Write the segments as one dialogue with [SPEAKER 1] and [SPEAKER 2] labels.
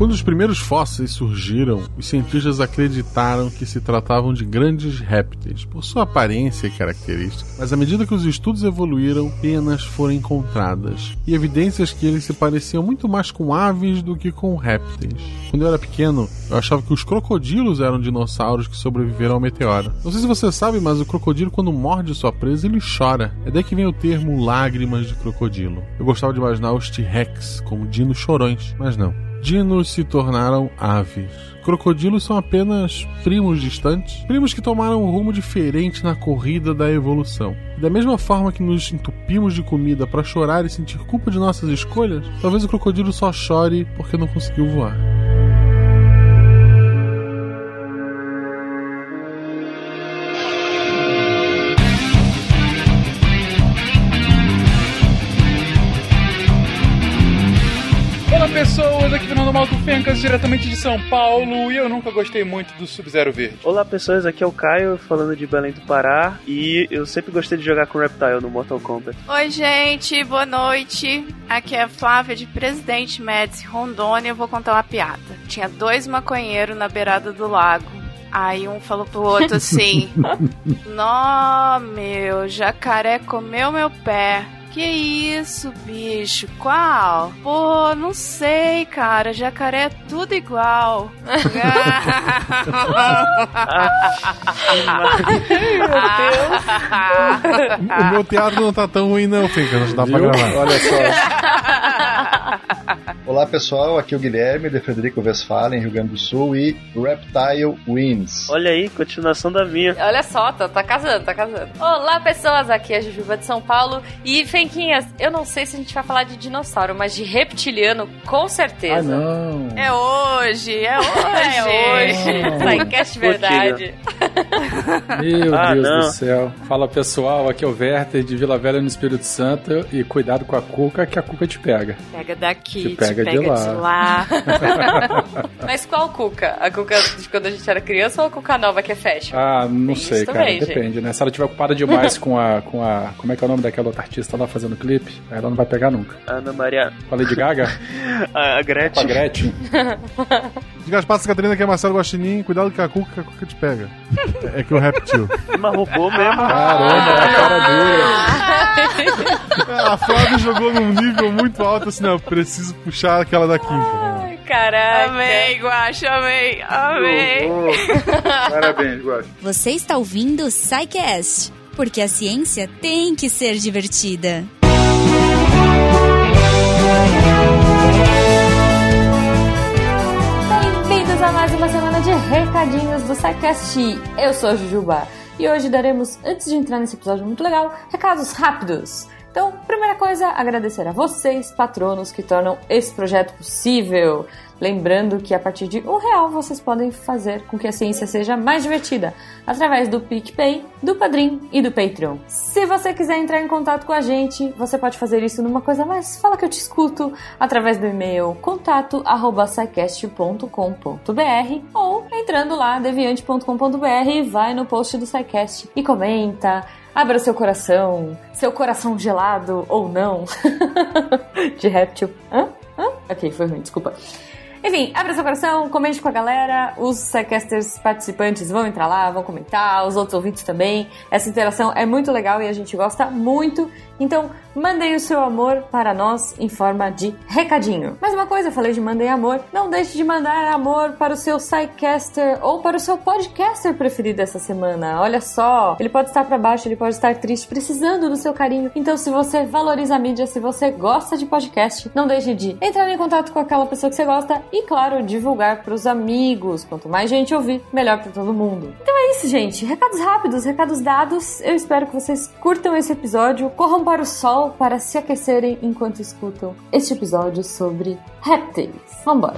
[SPEAKER 1] Quando os primeiros fósseis surgiram, os cientistas acreditaram que se tratavam de grandes répteis, por sua aparência e características. Mas à medida que os estudos evoluíram, penas foram encontradas e evidências que eles se pareciam muito mais com aves do que com répteis. Quando eu era pequeno, eu achava que os crocodilos eram dinossauros que sobreviveram ao meteoro. Não sei se você sabe, mas o crocodilo, quando morde sua presa, ele chora. É daí que vem o termo lágrimas de crocodilo. Eu gostava de imaginar os T-Rex como dinos chorões, mas não. Dinos se tornaram aves. Crocodilos são apenas primos distantes, primos que tomaram um rumo diferente na corrida da evolução. Da mesma forma que nos entupimos de comida para chorar e sentir culpa de nossas escolhas, talvez o crocodilo só chore porque não conseguiu voar.
[SPEAKER 2] Aqui Fernando Malto Fencas, diretamente de São Paulo, e eu nunca gostei muito do Sub-Zero Verde.
[SPEAKER 3] Olá pessoas, aqui é o Caio, falando de Belém do Pará, e eu sempre gostei de jogar com Reptile no Mortal Kombat.
[SPEAKER 4] Oi, gente, boa noite. Aqui é a Flávia de Presidente Médici, Rondônia. Eu vou contar uma piada. Tinha dois maconheiros na beirada do lago. Aí um falou pro outro assim: Nó, meu, jacaré comeu meu pé. Que isso, bicho? Qual? Pô, não sei, cara. Jacaré é tudo igual.
[SPEAKER 1] o meu teatro não tá tão ruim, não, Fica, não dá pra
[SPEAKER 5] Viu?
[SPEAKER 1] gravar.
[SPEAKER 5] Olha só. Olá pessoal, aqui é o Guilherme de Frederico Westphalen, Rio Grande do Sul e Reptile Wins.
[SPEAKER 3] Olha aí, continuação da minha.
[SPEAKER 6] Olha só, tá, tá casando, tá casando. Olá, pessoas, aqui é a Jujuba de São Paulo. E, Fenquinhas, eu não sei se a gente vai falar de dinossauro, mas de reptiliano, com
[SPEAKER 5] Ah
[SPEAKER 6] certeza.
[SPEAKER 5] não.
[SPEAKER 4] É hoje, é hoje.
[SPEAKER 6] É hoje. Sidecast verdade.
[SPEAKER 7] Meu
[SPEAKER 3] Ah,
[SPEAKER 7] Deus
[SPEAKER 3] não.
[SPEAKER 7] do céu. Fala pessoal, aqui é o Werther de Vila Velha no Espírito Santo e cuidado com a cuca que a cuca te pega.
[SPEAKER 4] Pega daqui,
[SPEAKER 7] Te
[SPEAKER 4] te
[SPEAKER 7] pega
[SPEAKER 4] pega,
[SPEAKER 7] de lá.
[SPEAKER 4] de lá.
[SPEAKER 6] Mas qual cuca? A cuca de quando a gente era criança ou a cuca nova que é fashion?
[SPEAKER 7] Ah, não
[SPEAKER 6] Tem
[SPEAKER 7] sei, cara,
[SPEAKER 6] também,
[SPEAKER 7] depende, né? Se ela tiver ocupada demais com a, com a. Como é que é o nome daquela outra artista lá fazendo clipe? Aí ela não vai pegar nunca.
[SPEAKER 3] Ana Maria.
[SPEAKER 7] Com a Lady Gaga?
[SPEAKER 3] A, a
[SPEAKER 7] com a
[SPEAKER 3] Gretchen.
[SPEAKER 7] Gretchen?
[SPEAKER 1] De Gaspar Catarina, que é Marcelo Guaxinim, cuidado com a cuca, que a cuca te pega. É, é que o reptil.
[SPEAKER 3] Mas roubou mesmo.
[SPEAKER 7] Caramba, a cara dura.
[SPEAKER 1] a Flávia jogou num nível muito alto, assim, não, eu preciso puxar aquela da quinta.
[SPEAKER 6] Ai, caraca.
[SPEAKER 4] Amei, Guaxa, amei, amei.
[SPEAKER 2] Parabéns, gosto.
[SPEAKER 8] Você está ouvindo o Psycast, porque a ciência tem que ser divertida.
[SPEAKER 6] Bem-vindos a mais uma semana de recadinhos do SciCast. Eu sou a Jujuba e hoje daremos, antes de entrar nesse episódio muito legal, recados rápidos. Então, primeira coisa, agradecer a vocês, patronos, que tornam esse projeto possível. Lembrando que a partir de um real vocês podem fazer com que a ciência seja mais divertida através do PicPay, do Padrim e do Patreon. Se você quiser entrar em contato com a gente, você pode fazer isso numa coisa mais fala que eu te escuto através do e-mail contato@scicast.com.br ou entrando lá deviante.com.br vai no post do SciCast e comenta, abra seu coração, seu coração gelado ou não de réptil. Hã? Hã? Ok, foi ruim, desculpa. Enfim, abra seu coração, comente com a galera. Os Psycasters participantes vão entrar lá, vão comentar, os outros ouvintes também. Essa interação é muito legal e a gente gosta muito. Então, mandem o seu amor para nós em forma de recadinho. Mais uma coisa, eu falei de mandem amor. Não deixe de mandar amor para o seu Psycaster ou para o seu podcaster preferido essa semana. Olha só, ele pode estar para baixo, ele pode estar triste, precisando do seu carinho. Então, se você valoriza a mídia, se você gosta de podcast, não deixe de entrar em contato com aquela pessoa que você gosta e, claro, divulgar para os amigos. Quanto mais gente ouvir, melhor para todo mundo. Então é isso, gente. Recados rápidos, recados dados. Eu espero que vocês curtam esse episódio, corram para o sol para se aquecerem enquanto escutam este episódio sobre répteis. Vambora!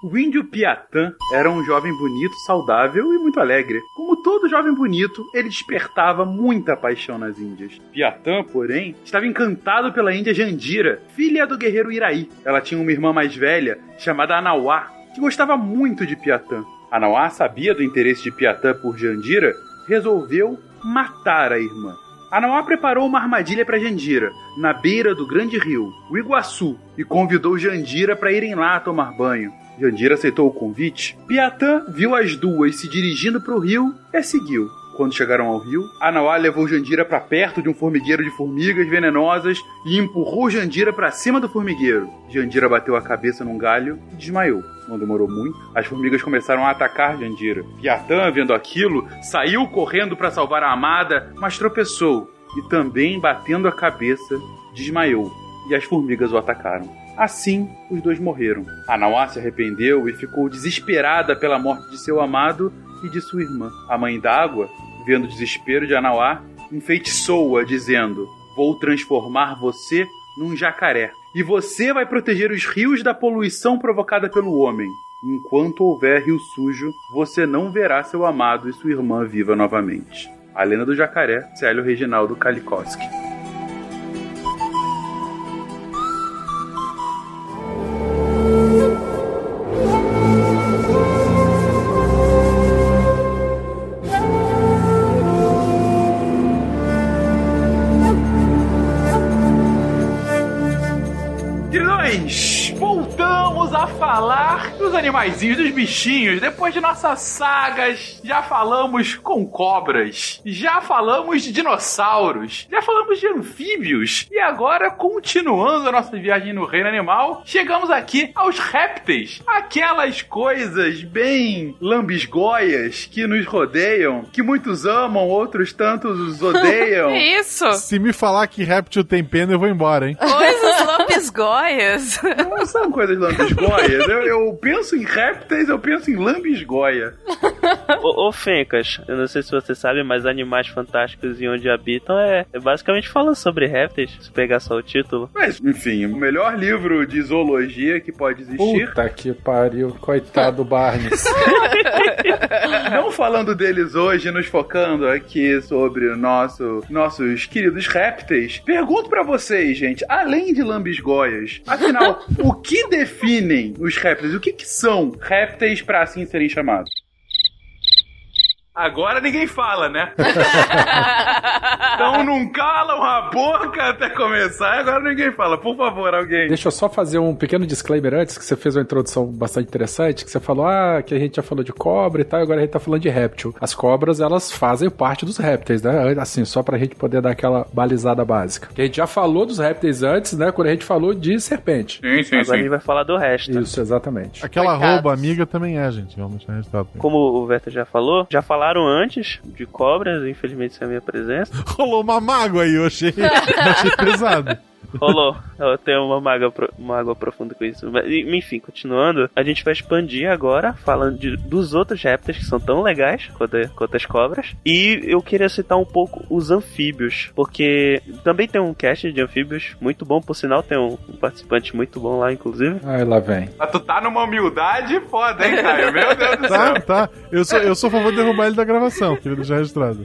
[SPEAKER 2] O índio Piatã era um jovem bonito, saudável e muito alegre. Como todo jovem bonito, ele despertava muita paixão nas índias. Piatã, porém, estava encantado pela índia Jandira, filha do guerreiro Iraí. Ela tinha uma irmã mais velha, chamada Anauá, que gostava muito de Piatã. Anauá sabia do interesse de Piatã por Jandira, resolveu matar a irmã. Anauá preparou uma armadilha para Jandira, na beira do grande rio, o Iguaçu, e convidou Jandira para irem lá tomar banho. Jandira aceitou o convite. Piatã viu as duas se dirigindo para o rio e seguiu. Quando chegaram ao rio, Anauá levou Jandira para perto de um formigueiro de formigas venenosas e empurrou Jandira para cima do formigueiro. Jandira bateu a cabeça num galho e desmaiou. Não demorou muito, as formigas começaram a atacar Jandira. Piatã, vendo aquilo, saiu correndo para salvar a amada, mas tropeçou e também, batendo a cabeça, desmaiou. E as formigas o atacaram. Assim, os dois morreram. Anauá se arrependeu e ficou desesperada pela morte de seu amado e de sua irmã. A mãe d'água, vendo o desespero de Anauá, enfeitiçou-a, dizendo: Vou transformar você num jacaré. E você vai proteger os rios da poluição provocada pelo homem. Enquanto houver rio sujo, você não verá seu amado e sua irmã viva novamente. A lenda do jacaré, Célio Reginaldo Kalikowski. A falar dos animaizinhos, dos bichinhos. Depois de nossas sagas, já falamos com cobras, já falamos de dinossauros, já falamos de anfíbios. E agora, continuando a nossa viagem no reino animal, chegamos aqui aos répteis. Aquelas coisas bem lambisgoias que nos rodeiam, que muitos amam, outros tantos os odeiam.
[SPEAKER 4] Isso!
[SPEAKER 1] Se me falar que réptil tem pena, eu vou embora, hein?
[SPEAKER 4] Coisas lambisgoias.
[SPEAKER 2] Não são coisas lambisgoias. Eu, eu penso em répteis, eu penso em lambisgoia.
[SPEAKER 3] Ô, ô Fencas, eu não sei se você sabe, mas Animais Fantásticos e Onde Habitam é, é basicamente falando sobre répteis, se pegar só o título.
[SPEAKER 2] Mas, enfim, o melhor livro de zoologia que pode existir.
[SPEAKER 7] Puta que pariu, coitado do Barnes.
[SPEAKER 2] Não falando deles hoje, nos focando aqui sobre o nosso, nossos queridos répteis. Pergunto pra vocês, gente, além de lambisgoias, afinal, o que definem os répteis? O que, que são répteis pra assim serem chamados? Agora ninguém fala, né? então não calam a boca até começar. Agora ninguém fala. Por favor, alguém.
[SPEAKER 7] Deixa eu só fazer um pequeno disclaimer antes, que você fez uma introdução bastante interessante, que você falou, ah, que a gente já falou de cobra e tal, e agora a gente tá falando de réptil. As cobras, elas fazem parte dos répteis, né? Assim, só pra gente poder dar aquela balizada básica. Que a gente já falou dos répteis antes, né? Quando a gente falou de serpente.
[SPEAKER 2] Sim, sim,
[SPEAKER 3] Agora a gente vai falar do resto.
[SPEAKER 7] Isso, exatamente.
[SPEAKER 1] Aquela
[SPEAKER 4] Coitados.
[SPEAKER 1] rouba amiga também é, gente. Vamos deixar registrado.
[SPEAKER 3] Como o Verta já falou, já falaram antes de cobras, infelizmente sem a minha presença.
[SPEAKER 1] Rolou uma mágoa aí, eu achei, achei pesado.
[SPEAKER 3] Rolou. Eu tenho uma mágoa, pro- uma água profunda com isso. Mas, enfim, continuando, a gente vai expandir agora, falando de- dos outros répteis que são tão legais quanto, quanto as cobras. E eu queria citar um pouco os anfíbios, porque também tem um cast de anfíbios muito bom, por sinal, tem um, um participante muito bom lá, inclusive.
[SPEAKER 7] Aí lá vem.
[SPEAKER 2] Mas tu tá numa humildade foda, hein, Caio? Meu Deus do
[SPEAKER 1] Tá,
[SPEAKER 2] céu.
[SPEAKER 1] tá. Eu sou, eu sou a favor de derrubar ele da gravação, queria deixar registrado.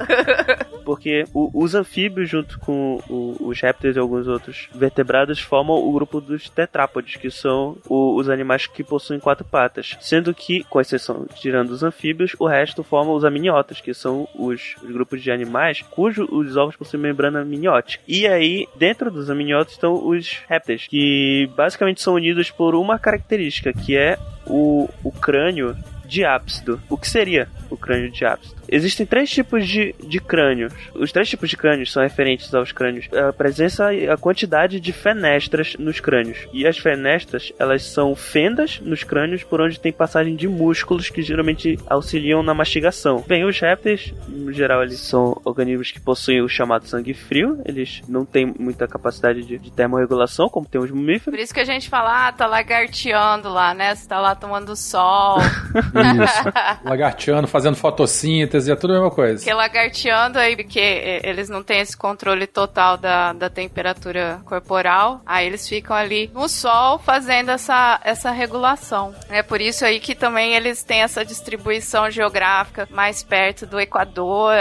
[SPEAKER 3] Porque o- os anfíbios, junto com o- os répteis e alguns outros vertebrados, formam o grupo dos tetrápodes, que são o- os animais que possuem quatro patas. Sendo que, com exceção, tirando os anfíbios, o resto forma os amniotas, que são os, os grupos de animais cujos os ovos possuem membrana amniótica. E aí, dentro dos amniotas estão os répteis, que basicamente são unidos por uma característica, que é o, o crânio diápsido. O que seria o crânio diápsido? Existem três tipos de, de crânios. Os três tipos de crânios são referentes aos crânios. A presença e a quantidade de fenestras nos crânios. E as fenestras, elas são fendas nos crânios por onde tem passagem de músculos que geralmente auxiliam na mastigação. Bem, os répteis, no geral, eles são organismos que possuem o chamado sangue frio. Eles não têm muita capacidade de, de termorregulação, como tem os mamíferos.
[SPEAKER 4] Por isso que a gente fala, ah, tá lagarteando lá, né? Você tá lá tomando sol.
[SPEAKER 7] Isso. Lagarteando, fazendo fotossíntese, é tudo a mesma coisa.
[SPEAKER 4] Porque lagarteando aí, porque eh, eles não têm esse controle total da, da temperatura corporal, aí eles ficam ali no sol fazendo essa, essa regulação. É por isso aí que também eles têm essa distribuição geográfica mais perto do Equador,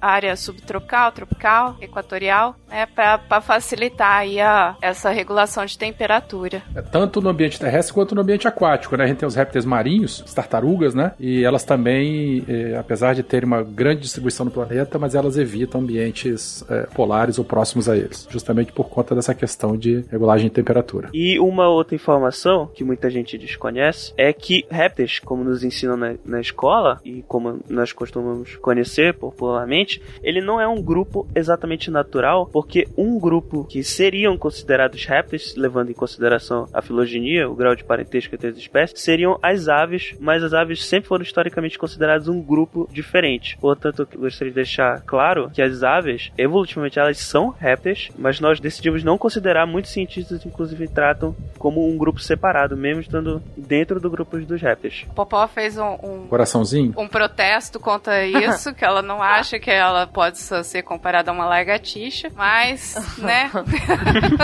[SPEAKER 4] a, área subtropical, tropical, equatorial, né, para facilitar aí a, essa regulação de temperatura.
[SPEAKER 7] É tanto no ambiente terrestre quanto no ambiente aquático, né? A gente tem os répteis marinhos, as tartarugas, né? E elas também, eh, apesar de terem terem uma grande distribuição no planeta, mas elas evitam ambientes é, polares ou próximos a eles, justamente por conta dessa questão de regulagem de temperatura.
[SPEAKER 3] E uma outra informação que muita gente desconhece é que répteis, como nos ensinam na, na escola e como nós costumamos conhecer popularmente, ele não é um grupo exatamente natural, porque um grupo que seriam considerados répteis, levando em consideração a filogenia, o grau de parentesco entre as espécies, seriam as aves, mas as aves sempre foram historicamente consideradas um grupo diferente. Portanto, eu gostaria de deixar claro que as aves, evolutivamente, elas são répteis, mas nós decidimos não considerar, muitos cientistas inclusive tratam como um grupo separado, mesmo estando dentro do grupo dos répteis.
[SPEAKER 4] Popó fez um, um,
[SPEAKER 7] Coraçãozinho?
[SPEAKER 4] um protesto contra isso, que ela não acha que ela pode só ser comparada a uma lagartixa, mas, né?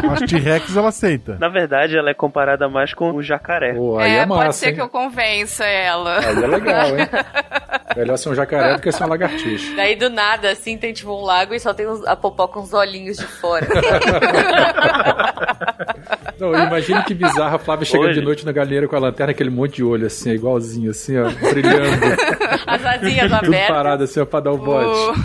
[SPEAKER 1] Mas T-Rex ela aceita.
[SPEAKER 3] Na verdade, ela é comparada mais com o jacaré.
[SPEAKER 7] Pô, aí é,
[SPEAKER 4] é,
[SPEAKER 7] massa,
[SPEAKER 4] pode ser
[SPEAKER 7] hein?
[SPEAKER 4] que eu convença ela.
[SPEAKER 7] Aí é legal, hein? Melhor ser um jacaré do que ser uma lagartixa.
[SPEAKER 6] Daí do nada, assim, tem tipo um lago e só tem uns- a popó com os olhinhos de fora.
[SPEAKER 7] Não, imagina que bizarra a Flávia chega
[SPEAKER 3] Hoje.
[SPEAKER 7] de noite na galinheira com a lanterna, aquele monte de olho assim, igualzinho, assim, ó, brilhando.
[SPEAKER 6] As asinhas
[SPEAKER 7] tudo
[SPEAKER 6] abertas.
[SPEAKER 7] parado assim, ó, pra dar o bote.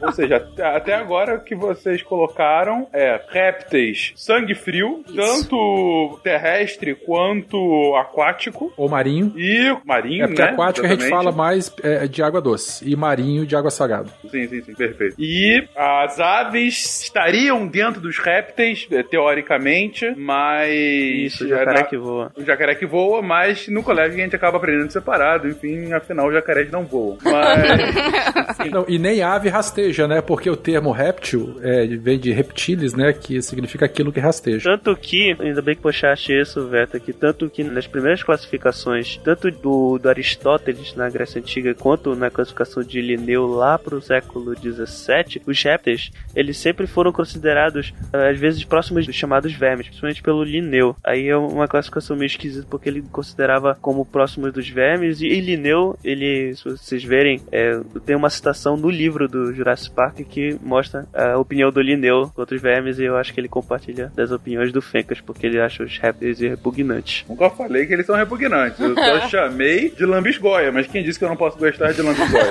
[SPEAKER 2] Ou seja, até- agora o que vocês colocaram é répteis sangue frio, tanto terrestre quanto aquático.
[SPEAKER 7] Ou marinho.
[SPEAKER 2] E marinho,
[SPEAKER 7] É porque
[SPEAKER 2] né?
[SPEAKER 7] aquático a gente
[SPEAKER 2] Exatamente.
[SPEAKER 7] fala mais é, de água doce. E marinho de água salgada.
[SPEAKER 2] Sim, sim, sim, perfeito. E as aves estariam dentro dos répteis, eh, teoricamente, mas.
[SPEAKER 3] Isso, o jacaré que voa.
[SPEAKER 2] O jacaré que voa, mas no colégio a gente acaba aprendendo separado. Enfim, afinal, os jacarés não voam. Mas.
[SPEAKER 7] Não, e nem ave rasteja, né? Porque o termo réptil é, vem de reptiles, né? Que significa aquilo que rasteja.
[SPEAKER 3] Tanto que, ainda bem que puxaste isso, Veta, que tanto que nas primeiras classificações, tanto do, do Aristóteles na Grécia Antiga, quanto na classificação de Linneu lá pro século XVII, os répteis, eles sempre foram considerados, eh, às vezes, próximos dos chamados vermes, principalmente pelo Linneu. Aí é uma classificação meio esquisita, porque ele considerava como próximos dos vermes, e Linneu, ele, se vocês verem, é, tem uma citação no livro do Jurassic Park que mostra a opinião do Linneu contra os vermes, e eu acho que ele compartilha das opiniões do Fencas, porque ele acha os répteis repugnantes.
[SPEAKER 2] Nunca falei que eles são repugnantes. Eu só chamei de lambisgoia, mas quem disse que eu não posso gostar de lambisgoia?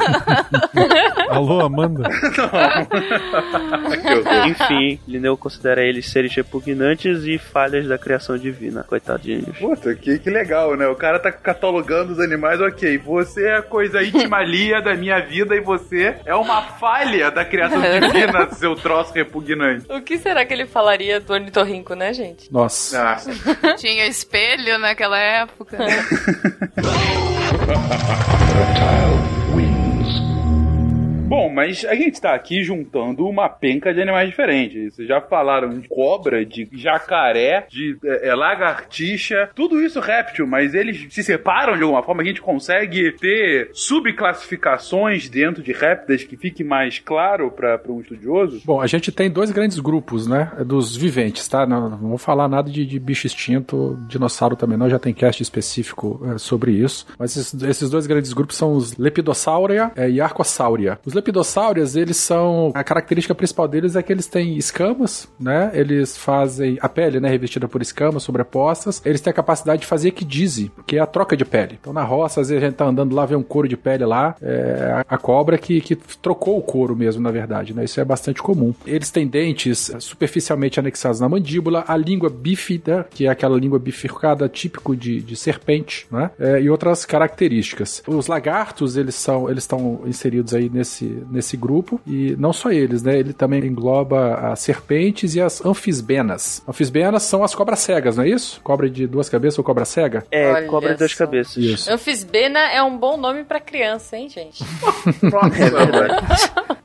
[SPEAKER 1] Alô, Amanda?
[SPEAKER 2] Horror.
[SPEAKER 3] Enfim, Linneu considera eles seres repugnantes e falhas da criação divina. Coitadinhos.
[SPEAKER 2] Puta, que, que legal, né? O cara tá catalogando os animais, ok. Você é a coisa íntimalia da minha vida e você é uma falha da criação divina, seu troço repugnante.
[SPEAKER 6] O que será que ele falaria do ornitorrinco, né, gente?
[SPEAKER 7] Nossa.
[SPEAKER 2] Nossa.
[SPEAKER 4] Tinha espelho naquela época.
[SPEAKER 2] Bom, mas a gente tá aqui juntando uma penca de animais diferentes. Vocês já falaram de cobra, de jacaré, de é, é, lagartixa, tudo isso réptil, mas eles se separam de alguma forma. A gente consegue ter subclassificações dentro de répteis que fique mais claro para um estudioso?
[SPEAKER 7] Bom, a gente tem dois grandes grupos, né? Dos viventes, tá? Não, não vou falar nada de, de bicho extinto, dinossauro também não, já tem cast específico é, sobre isso. Mas esses, esses dois grandes grupos são os Lepidosauria é, e Archosaurus. Os Lepidosaurias, eles são. A característica principal deles é que eles têm escamas, né? Eles fazem. A pele, né? Revestida por escamas sobrepostas. Eles têm a capacidade de fazer equidise, que é a troca de pele. Então na roça, às vezes a gente tá andando lá, vê um couro de pele lá. É a, cobra que, que trocou o couro mesmo, na verdade, né? Isso é bastante comum. Eles têm dentes superficialmente anexados na mandíbula, a língua bífida, que é aquela língua bifurcada típico de, de serpente, né? É, e outras características. Os lagartos, eles são, eles estão inseridos aí nesse, nesse grupo, e não só eles, né? Ele também engloba as serpentes e as anfisbenas. Anfisbenas são as cobras cegas, não é isso? Cobra de duas cabeças ou cobra cega?
[SPEAKER 3] É,
[SPEAKER 6] Olha
[SPEAKER 3] cobra de duas
[SPEAKER 6] só.
[SPEAKER 3] cabeças.
[SPEAKER 7] Isso.
[SPEAKER 6] Anfisbena é um bom nome pra criança, hein, gente?
[SPEAKER 2] É verdade.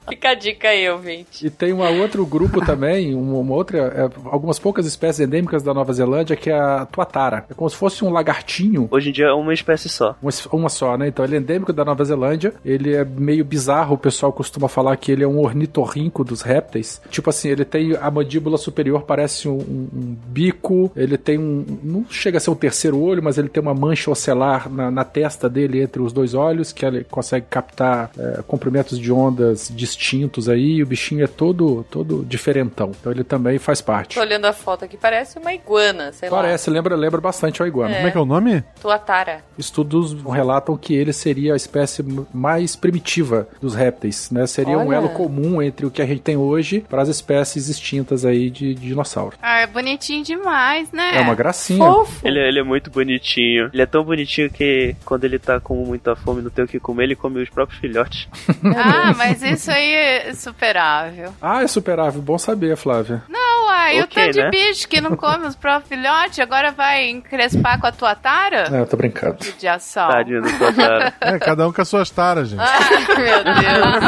[SPEAKER 6] Fica a dica aí, ouvinte.
[SPEAKER 7] E tem um outro grupo também, uma, uma outra, é, algumas poucas espécies endêmicas da Nova Zelândia, que é a tuatara. É como se fosse um lagartinho,
[SPEAKER 3] Hoje em dia é uma espécie só.
[SPEAKER 7] uma, uma só, né? Então ele é endêmico da Nova Zelândia, ele é meio bizarro, o pessoal costuma falar que ele é um ornitorrinco dos répteis. Tipo assim, ele tem a mandíbula superior, parece um, um- um bico, ele tem um. Não chega a ser um terceiro olho, mas ele tem uma mancha ocelar na, na testa dele entre os dois olhos, que ele consegue captar é, comprimentos de ondas de extintos aí, e o bichinho é todo, todo diferentão. Então ele também faz parte.
[SPEAKER 6] Tô olhando a foto aqui, parece uma iguana, sei
[SPEAKER 7] Parece, lembra, lembra bastante a iguana.
[SPEAKER 6] É.
[SPEAKER 1] Como é que é o nome?
[SPEAKER 6] lá. Tuatara.
[SPEAKER 7] Estudos relatam que ele seria a espécie mais primitiva dos répteis, né? Seria um
[SPEAKER 6] Olha.
[SPEAKER 7] elo comum entre o que a gente tem hoje para as espécies extintas aí de, de dinossauro.
[SPEAKER 4] Ah, é bonitinho demais, né?
[SPEAKER 7] É, uma gracinha.
[SPEAKER 6] Fofo.
[SPEAKER 3] Ele, ele é muito bonitinho. Ele é tão bonitinho que quando ele tá com muita fome e não tem o que comer, ele come os próprios filhotes.
[SPEAKER 4] Ah, mas isso aí é superável.
[SPEAKER 7] Ah, é superável. Bom saber, Flávia.
[SPEAKER 4] Não, uai, o tanto de
[SPEAKER 3] né?
[SPEAKER 4] bicho que não come os próprios filhotes, agora vai encrespar com a tua tara?
[SPEAKER 7] É, eu tô brincando.
[SPEAKER 4] De ação.
[SPEAKER 3] Tadinho do Totara.
[SPEAKER 1] É, cada um com as suas taras, gente.
[SPEAKER 4] Ai, meu Deus.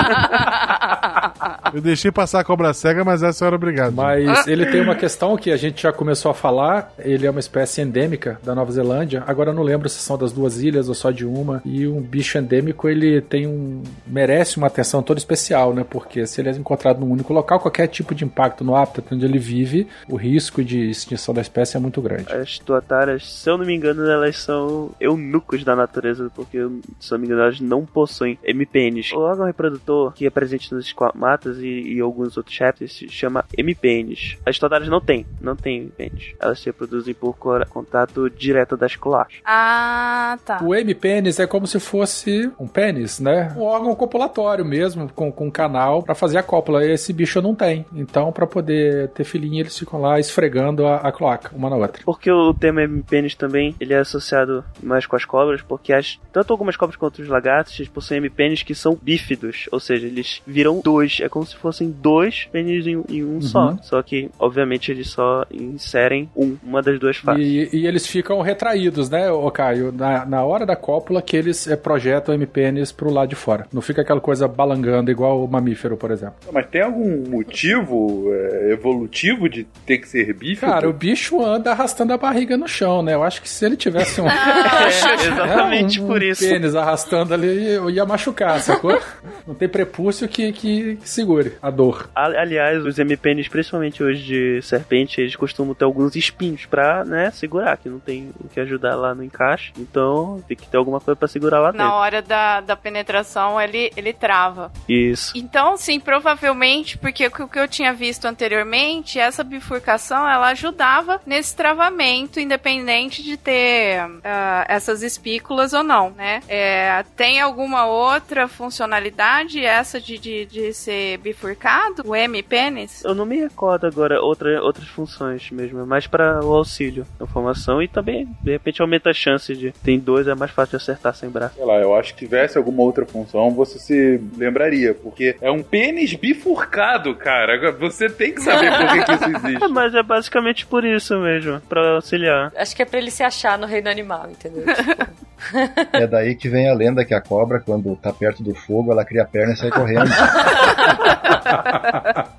[SPEAKER 1] Eu deixei passar a cobra cega, mas essa era obrigado.
[SPEAKER 7] Mas ele tem uma questão que a gente já começou a falar. Ele é uma espécie endêmica da Nova Zelândia. Agora eu não lembro se são das duas ilhas ou só de uma. E um bicho endêmico, ele tem um. merece uma atenção toda especial, né? Porque se ele é encontrado num único local, qualquer tipo de impacto no hábitat onde ele vive, o risco de extinção da espécie é muito grande.
[SPEAKER 3] As tuataras, se eu não me engano, elas são eunucos da natureza, porque, se eu não me engano, elas não possuem MPNs. O órgão reprodutor que é presente nos esquamatas e, e alguns outros répteis se chama MPNs. As tuataras não têm, não têm MPNs. Elas se reproduzem por contato direto das colares.
[SPEAKER 4] Ah, tá.
[SPEAKER 7] O M-pênis é como se fosse um pênis, né? Um órgão copulatório mesmo, com, com canal pra fazer a cópula. Esse bicho não tem. Então, pra poder ter filhinho, eles ficam lá esfregando a, a cloaca, uma na outra.
[SPEAKER 3] Porque o termo MPNs também, ele é associado mais com as cobras, porque as, tanto algumas cobras quanto os lagartos, eles possuem MPNs que são bífidos, ou seja, eles viram dois, é como se fossem dois pênis em, em um só. Só que, obviamente, eles só inserem um, uma das duas faces.
[SPEAKER 7] E, e eles ficam retraídos, né, ô Caio? Na, na hora da cópula que eles eh, projetam o M-pênis pro lado de fora. Não fica aquela coisa balangando igual o mamífero, por exemplo.
[SPEAKER 2] Mas tem algum motivo é, evolutivo de ter que ser bífido?
[SPEAKER 7] Cara, o bicho anda arrastando a barriga no chão, né? Eu acho que se ele tivesse um.
[SPEAKER 3] É, exatamente
[SPEAKER 7] um,
[SPEAKER 3] por
[SPEAKER 7] um
[SPEAKER 3] isso.
[SPEAKER 7] pênis arrastando ali, eu ia machucar, sacou? Não tem prepúcio que, que, que segure a dor.
[SPEAKER 3] Aliás, os MPNs, principalmente hoje de serpente, eles costumam ter alguns espinhos pra, né, segurar, que não tem o que ajudar lá no encaixe. Então, tem que ter alguma coisa pra segurar lá
[SPEAKER 4] Na
[SPEAKER 3] dentro.
[SPEAKER 4] hora da, da penetração, ele, ele trava.
[SPEAKER 3] Isso.
[SPEAKER 4] Então, sim, provavelmente, porque o que eu tinha visto anteriormente, essa bifurcação, ela ajudava nesse travamento, independente de ter ah, essas espículas ou não, né? É, tem alguma outra funcionalidade, essa de, de, de ser bifurcado? O M-pênis?
[SPEAKER 3] Eu não me recordo agora outra, outras funções mesmo, é mais para o auxílio da formação e também, de repente, aumenta a chance de. Tem dois, é mais fácil de acertar sem braço.
[SPEAKER 2] Sei lá, eu acho que se tivesse alguma outra função, você se lembraria, porque é um pênis bifurcado, cara. Você tem que saber por que, que isso existe.
[SPEAKER 3] mas é basicamente por isso mesmo, pra auxiliar.
[SPEAKER 6] Acho que é pra ele se achar no reino animal, entendeu?
[SPEAKER 5] É daí que vem a lenda que a cobra, quando tá perto do fogo, ela cria a perna e sai correndo.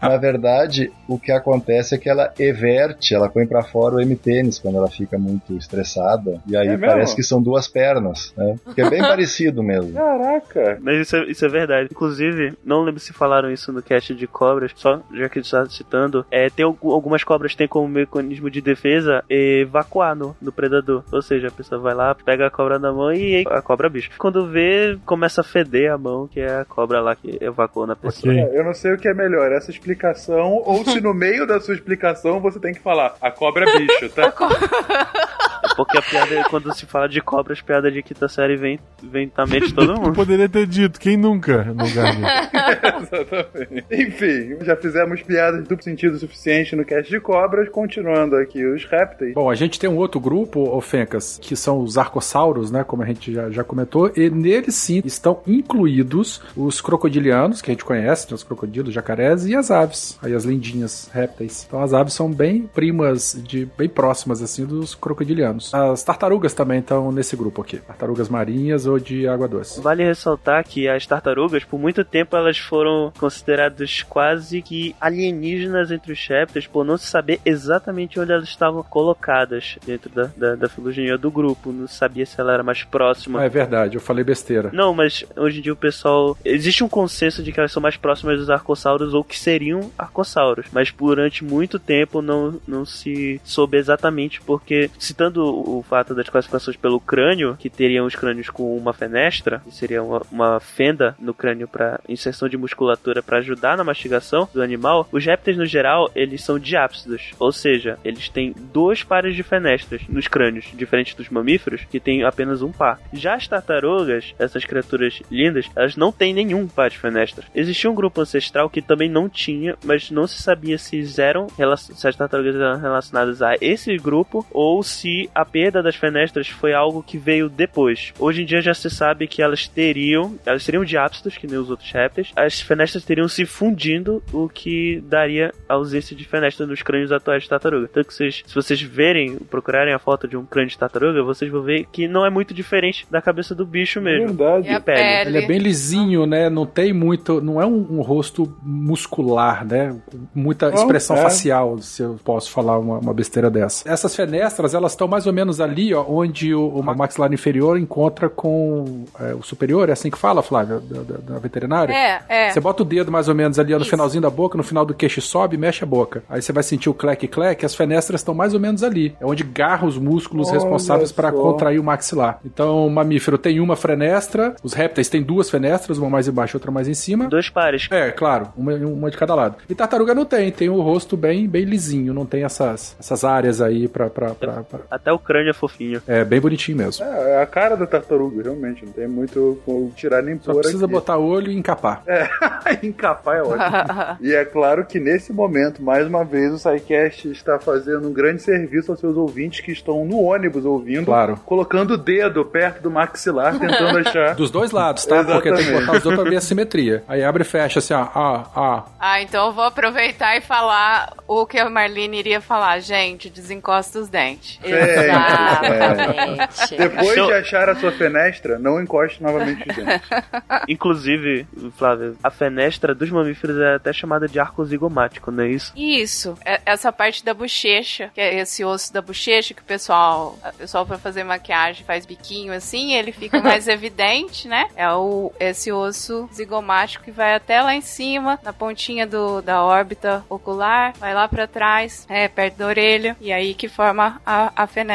[SPEAKER 5] Na verdade, o que acontece é que ela everte, ela põe pra fora o M-pênis quando ela fica muito estressada. E aí
[SPEAKER 2] É mesmo?
[SPEAKER 5] parece que são duas pernas, né? Que é bem parecido mesmo.
[SPEAKER 2] Caraca.
[SPEAKER 3] Mas isso é, isso é verdade. Inclusive, não lembro se falaram isso no cast de cobras, só já que está citando, é, tem algu- algumas cobras que têm como mecanismo de defesa evacuar no, no predador. Ou seja, a pessoa vai lá, pega a cobra na mão e a cobra bicho. Quando vê, começa a feder a mão, que é a cobra lá que evacuou na pessoa.
[SPEAKER 1] Ok.
[SPEAKER 2] É, Eu não sei o que é melhor, essa explicação, ou se no meio da sua explicação você tem que falar, a cobra é bicho, tá?
[SPEAKER 3] Porque a piada, quando se fala de cobras, piada de quinta série vem, vem na mente de todo mundo.
[SPEAKER 1] poderia ter dito, quem nunca no?
[SPEAKER 2] Exatamente. Enfim, já fizemos piadas duplo sentido suficiente no cast de cobras, continuando aqui os répteis.
[SPEAKER 7] Bom, a gente tem um outro grupo, ô Fencas, que são os arcossauros, né? Como a gente já, já comentou, e neles sim estão incluídos os crocodilianos, que a gente conhece, né, os crocodilos, jacarés, e as aves, aí as lindinhas répteis. Então as aves são bem primas, de bem próximas, assim, dos crocodilianos. As tartarugas também estão nesse grupo aqui. Tartarugas marinhas ou de água doce.
[SPEAKER 3] Vale ressaltar que as tartarugas, por muito tempo, elas foram consideradas quase que alienígenas entre os répteis, por não se saber exatamente onde elas estavam colocadas dentro da, da, da filogenia do grupo. Não sabia se ela era mais próxima.
[SPEAKER 7] Ah, é verdade, eu falei besteira.
[SPEAKER 3] Não, mas hoje em dia o pessoal. Existe um consenso de que elas são mais próximas dos arcossauros ou que seriam arcossauros. Mas durante muito tempo não, não se soube exatamente, porque, citando o fato das classificações pelo crânio, que teriam os crânios com uma fenestra, que seria uma, uma fenda no crânio para inserção de musculatura para ajudar na mastigação do animal, os répteis no geral, eles são diápsidos, ou seja, eles têm dois pares de fenestras nos crânios, diferente dos mamíferos, que têm apenas um par. Já as tartarugas, essas criaturas lindas, elas não têm nenhum par de fenestras. Existia um grupo ancestral que também não tinha, mas não se sabia se eram se as tartarugas eram relacionadas a esse grupo ou se a perda das fenestras foi algo que veio depois. Hoje em dia já se sabe que elas teriam, elas seriam diápsitos, que nem os outros répteis. As fenestras teriam se fundindo, o que daria ausência de fenestra nos crânios atuais de tartaruga. Tanto que vocês, se vocês verem, procurarem a foto de um crânio de tartaruga, vocês vão ver que não é muito diferente da cabeça do bicho mesmo.
[SPEAKER 2] Verdade.
[SPEAKER 4] E a
[SPEAKER 3] pele.
[SPEAKER 4] pele.
[SPEAKER 7] Ele é bem lisinho, né? Não tem muito. Não é um, um rosto muscular, né? Muita expressão
[SPEAKER 2] é.
[SPEAKER 7] facial, se eu posso falar uma, uma besteira dessa. Essas fenestras, elas estão mais ou menos ali, ó, onde o, o maxilar inferior encontra com é, o superior, é assim que fala, Flávia, da, da- da veterinária?
[SPEAKER 4] É, é.
[SPEAKER 7] Você bota o dedo mais ou menos ali ó, no
[SPEAKER 4] Isso.
[SPEAKER 7] finalzinho da boca, no final do queixo sobe, mexe a boca. Aí você vai sentir o clec-clec, as fenestras estão mais ou menos ali. É onde garra os músculos
[SPEAKER 2] Olha
[SPEAKER 7] responsáveis para contrair o maxilar. Então, o mamífero tem uma fenestra, os répteis têm duas fenestras, uma mais embaixo e outra mais em cima.
[SPEAKER 3] Dois pares.
[SPEAKER 7] É, claro, uma, uma de cada lado. E tartaruga não tem, tem o rosto bem, bem lisinho, não tem essas, essas áreas aí pra, pra, pra, pra-
[SPEAKER 3] Até o crânio é fofinho.
[SPEAKER 7] É bem bonitinho mesmo.
[SPEAKER 2] É, é a cara da tartaruga, realmente. Não tem muito como tirar nem
[SPEAKER 7] Só
[SPEAKER 2] pôr
[SPEAKER 7] precisa
[SPEAKER 2] aqui.
[SPEAKER 7] botar olho e encapar.
[SPEAKER 2] Encapar é ótimo. e é claro que nesse momento, mais uma vez, o SciCast está fazendo um grande serviço aos seus ouvintes que estão no ônibus ouvindo,
[SPEAKER 7] Claro.
[SPEAKER 2] colocando o dedo perto do maxilar, tentando achar.
[SPEAKER 7] Dos dois lados, tá? Porque tem que botar os dois pra ver a simetria. Aí abre e fecha assim, ó. ó, ó.
[SPEAKER 4] Ah, então eu vou aproveitar e falar o que a Marlene iria falar. Gente, desencosta os dentes.
[SPEAKER 2] É,
[SPEAKER 6] Exatamente.
[SPEAKER 2] Depois
[SPEAKER 3] Show.
[SPEAKER 2] de achar a sua fenestra, não encoste novamente os dentes.
[SPEAKER 3] Inclusive, Flávio, a fenestra dos mamíferos é até chamada de arco zigomático, não é isso?
[SPEAKER 4] Isso, é- essa parte da bochecha, que é esse osso da bochecha que o pessoal, o pessoal pra fazer maquiagem faz biquinho assim, ele fica mais evidente, né? É o esse osso zigomático que vai até lá em cima, na pontinha do, da órbita ocular, vai lá pra trás, é perto da orelha, e aí que forma a, a fenestra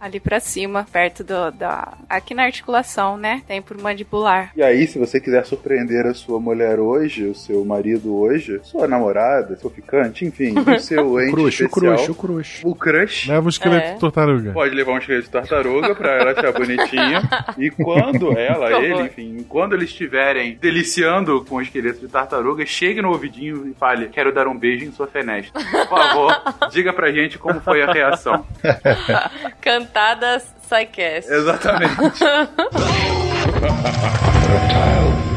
[SPEAKER 4] ali pra cima, perto do, da aqui na articulação, né? Tem por mandibular.
[SPEAKER 2] E aí, se você quiser surpreender a sua mulher hoje, o seu marido hoje, sua namorada, seu ficante, enfim, o seu ente
[SPEAKER 7] Crush, o
[SPEAKER 2] especial,
[SPEAKER 7] crush, o crush.
[SPEAKER 2] o crush,
[SPEAKER 1] Leva o esqueleto
[SPEAKER 6] É.
[SPEAKER 1] de tartaruga.
[SPEAKER 2] Pode levar um esqueleto de tartaruga pra ela achar bonitinho. E quando ela, ele, enfim, quando eles estiverem deliciando com o esqueleto de tartaruga, chegue no ouvidinho e fale: Quero dar um beijo em sua fenestra. Por favor, diga pra gente como foi a reação.
[SPEAKER 6] Cantadas Psycast.
[SPEAKER 2] Exatamente.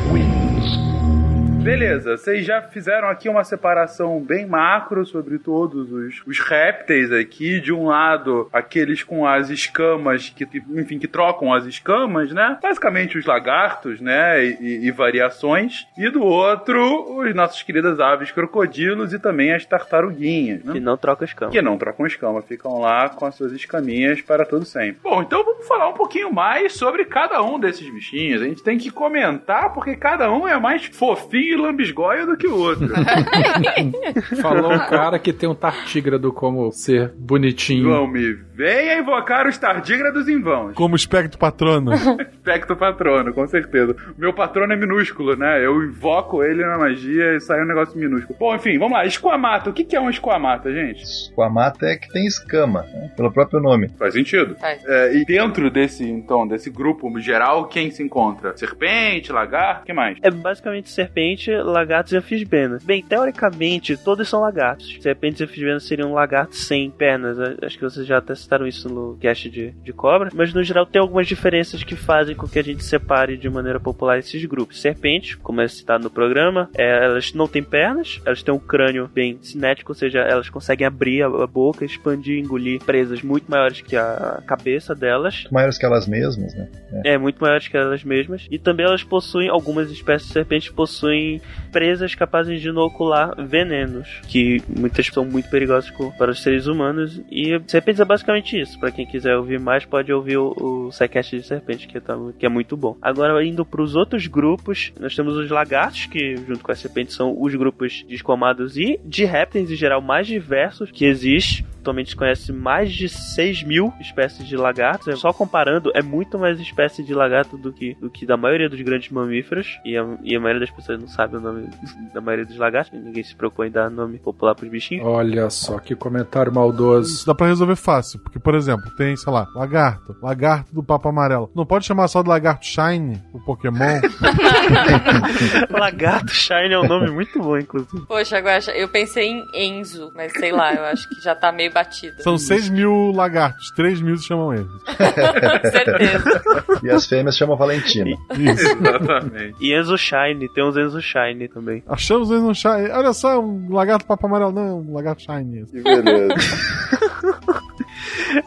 [SPEAKER 2] Beleza, vocês já fizeram aqui uma separação bem macro sobre todos os, os répteis aqui. De um lado, aqueles com as escamas, que, enfim, que trocam as escamas, né? Basicamente os lagartos, né? E, e- variações. E do outro, os nossos queridas aves crocodilos e também as tartaruguinhas, né?
[SPEAKER 3] Que não troca as camas.
[SPEAKER 2] Que não trocam escama, ficam lá com as suas escaminhas para todo sempre. Bom, então vamos falar um pouquinho mais sobre cada um desses bichinhos. A gente tem que comentar porque cada um é mais fofinho lambisgoia do que o outro.
[SPEAKER 7] Falou um cara que tem um tartígrado como ser bonitinho.
[SPEAKER 2] Vão me venha invocar os tardígrados em vãos.
[SPEAKER 1] Como espectro patrono.
[SPEAKER 2] Aspecto patrono, com certeza. Meu patrono é minúsculo, né? Eu invoco ele na magia e sai um negócio minúsculo. Bom, enfim, vamos lá. Esquamata. O que que é um esquamata, gente?
[SPEAKER 5] Esquamata é que tem escama, né? pelo próprio nome.
[SPEAKER 2] Faz sentido. É, e dentro desse, então, desse grupo geral, quem se encontra? Serpente, lagarto, o que mais?
[SPEAKER 3] É basicamente serpente, lagartos e anfisbenas. Bem, teoricamente, todos são lagartos. Serpentes e anfisbenas seriam lagartos sem pernas. Acho que vocês já até citaram isso no cast de, de cobra. Mas no geral tem algumas diferenças que fazem com que a gente separe de maneira popular esses grupos. Serpentes, como é citado no programa, é, elas não têm pernas, elas têm um crânio bem cinético, ou seja, elas conseguem abrir a, boca, expandir e engolir presas muito maiores que a cabeça delas.
[SPEAKER 5] Maiores que elas mesmas, né?
[SPEAKER 3] É, muito maiores que elas mesmas. E também elas possuem, algumas espécies de serpentes possuem presas capazes de inocular venenos, que muitas são muito perigosas para os seres humanos. E serpentes é basicamente isso. Para quem quiser ouvir mais, pode ouvir o, o de serpente, que, tá, que é muito bom. Agora, indo para os outros grupos, nós temos os lagartos, que junto com as serpentes são os grupos de esquamados e de répteis em geral mais diversos que existe. atualmente se conhece mais de 6 mil espécies de lagartos. Só comparando, é muito mais espécie de lagarto do que, do que da maioria dos grandes mamíferos. E a, e a maioria das pessoas não sabe o nome da maioria dos lagartos. Ninguém se preocupa em dar nome popular pros bichinhos.
[SPEAKER 7] Olha só que comentário maldoso.
[SPEAKER 1] Isso dá pra resolver fácil, porque, por exemplo, tem, sei lá, lagarto, lagarto do papo amarelo. Não pode chamar só de lagarto shine, o Pokémon.
[SPEAKER 3] lagarto Shine é um nome muito bom, inclusive.
[SPEAKER 6] Poxa, agora eu pensei em Enzo, mas sei lá, eu acho que já tá meio batido.
[SPEAKER 1] São 6 mil lagartos, 3 mil se chamam eles.
[SPEAKER 6] Certeza.
[SPEAKER 5] E as fêmeas chamam Valentina.
[SPEAKER 1] Isso.
[SPEAKER 2] Exatamente.
[SPEAKER 3] E Enzo Shine, tem uns Enzo Shine também.
[SPEAKER 1] Achamos um shine. Olha só, um lagarto papo amarelo. Não, um lagarto shine.
[SPEAKER 5] Que beleza.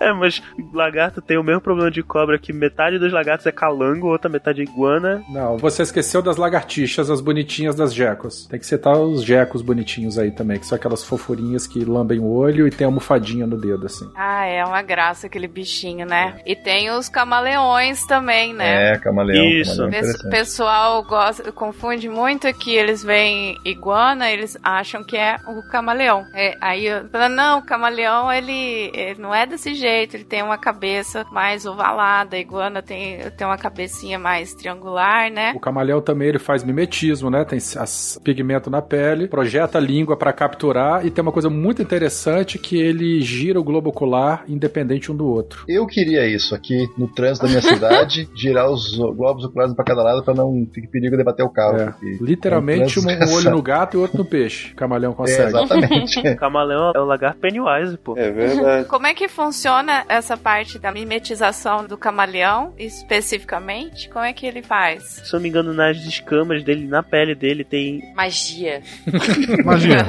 [SPEAKER 3] É, mas lagarto tem o mesmo problema de cobra que metade dos lagartos é calango, outra metade é iguana.
[SPEAKER 7] Não, você esqueceu das lagartixas, as bonitinhas das gecos. Tem que citar os gecos bonitinhos aí também, que são aquelas fofurinhas que lambem o olho e tem a almofadinha no dedo, assim.
[SPEAKER 4] Ah, é uma graça aquele bichinho, né? E tem os camaleões também, né?
[SPEAKER 5] É, camaleão.
[SPEAKER 3] Isso.
[SPEAKER 5] é
[SPEAKER 4] O
[SPEAKER 5] interessante.
[SPEAKER 4] pessoal gosta, confunde muito que eles veem iguana, eles acham que é o camaleão. É, aí eu falo, não, o camaleão ele, ele não é desse jeito, ele tem uma cabeça mais ovalada, a iguana tem, tem uma cabecinha mais triangular, né?
[SPEAKER 7] O camaleão também ele faz mimetismo, né? Tem as pigmento na pele, projeta a língua pra capturar e tem uma coisa muito interessante que ele gira o globo ocular independente um do outro.
[SPEAKER 5] Eu queria isso aqui no trânsito da minha cidade, girar os globos oculares pra cada lado pra não ter perigo de bater o carro.
[SPEAKER 7] É, literalmente
[SPEAKER 5] é um
[SPEAKER 7] um, olho no gato e outro no peixe. O camaleão
[SPEAKER 5] É,
[SPEAKER 7] consegue.
[SPEAKER 5] exatamente.
[SPEAKER 3] O camaleão é o lagarto Pennywise, pô.
[SPEAKER 2] É verdade.
[SPEAKER 4] Como é que funciona essa parte da mimetização do camaleão, especificamente? Como é que ele faz?
[SPEAKER 3] Se eu não me engano, nas escamas dele, na pele dele, tem.
[SPEAKER 6] Magia.
[SPEAKER 1] Imagina.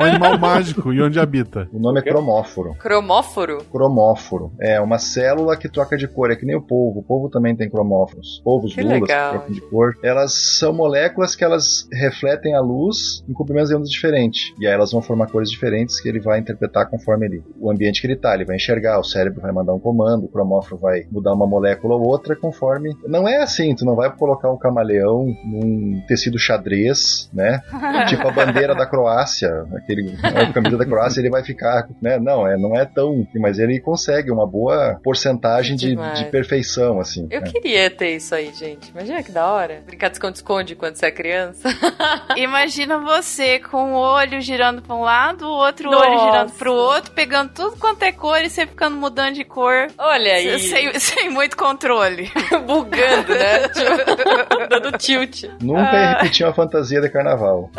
[SPEAKER 1] um animal mágico e onde habita.
[SPEAKER 5] O nome é cromóforo.
[SPEAKER 6] Cromóforo?
[SPEAKER 5] Cromóforo. É uma célula que troca de cor. É que nem o polvo. O polvo também tem cromóforos. Polvos,
[SPEAKER 6] Que
[SPEAKER 5] lulas
[SPEAKER 6] legal.
[SPEAKER 5] que trocam de cor. Elas são moléculas que elas refletem a luz em comprimentos de ondas diferentes. E aí elas vão formar cores diferentes que ele vai interpretar conforme ele, o ambiente que ele tá. Ele vai enxergar, o cérebro vai mandar um comando, o cromóforo vai mudar uma molécula ou outra conforme. Não é assim, tu não vai colocar um camaleão num tecido xadrez, né? tipo a bandeira da Croácia, aquele a camisa da Croácia, ele vai ficar, né? Não, é, não é tão, mas ele consegue uma boa porcentagem de, de perfeição, assim.
[SPEAKER 6] Eu
[SPEAKER 5] né?
[SPEAKER 6] queria ter isso aí, gente. Imagina que da hora. Brincar de esconde-esconde quando você é criança.
[SPEAKER 4] Imagina você com o olho girando pra um lado, o outro
[SPEAKER 6] Nossa.
[SPEAKER 4] olho girando pro outro, pegando tudo quanto é cor e você ficando mudando de cor.
[SPEAKER 6] Olha aí.
[SPEAKER 4] Sem, sem muito controle.
[SPEAKER 6] Bugando, né? Tipo, dando tilt.
[SPEAKER 5] Nunca ia repetir uma fantasia de carnaval.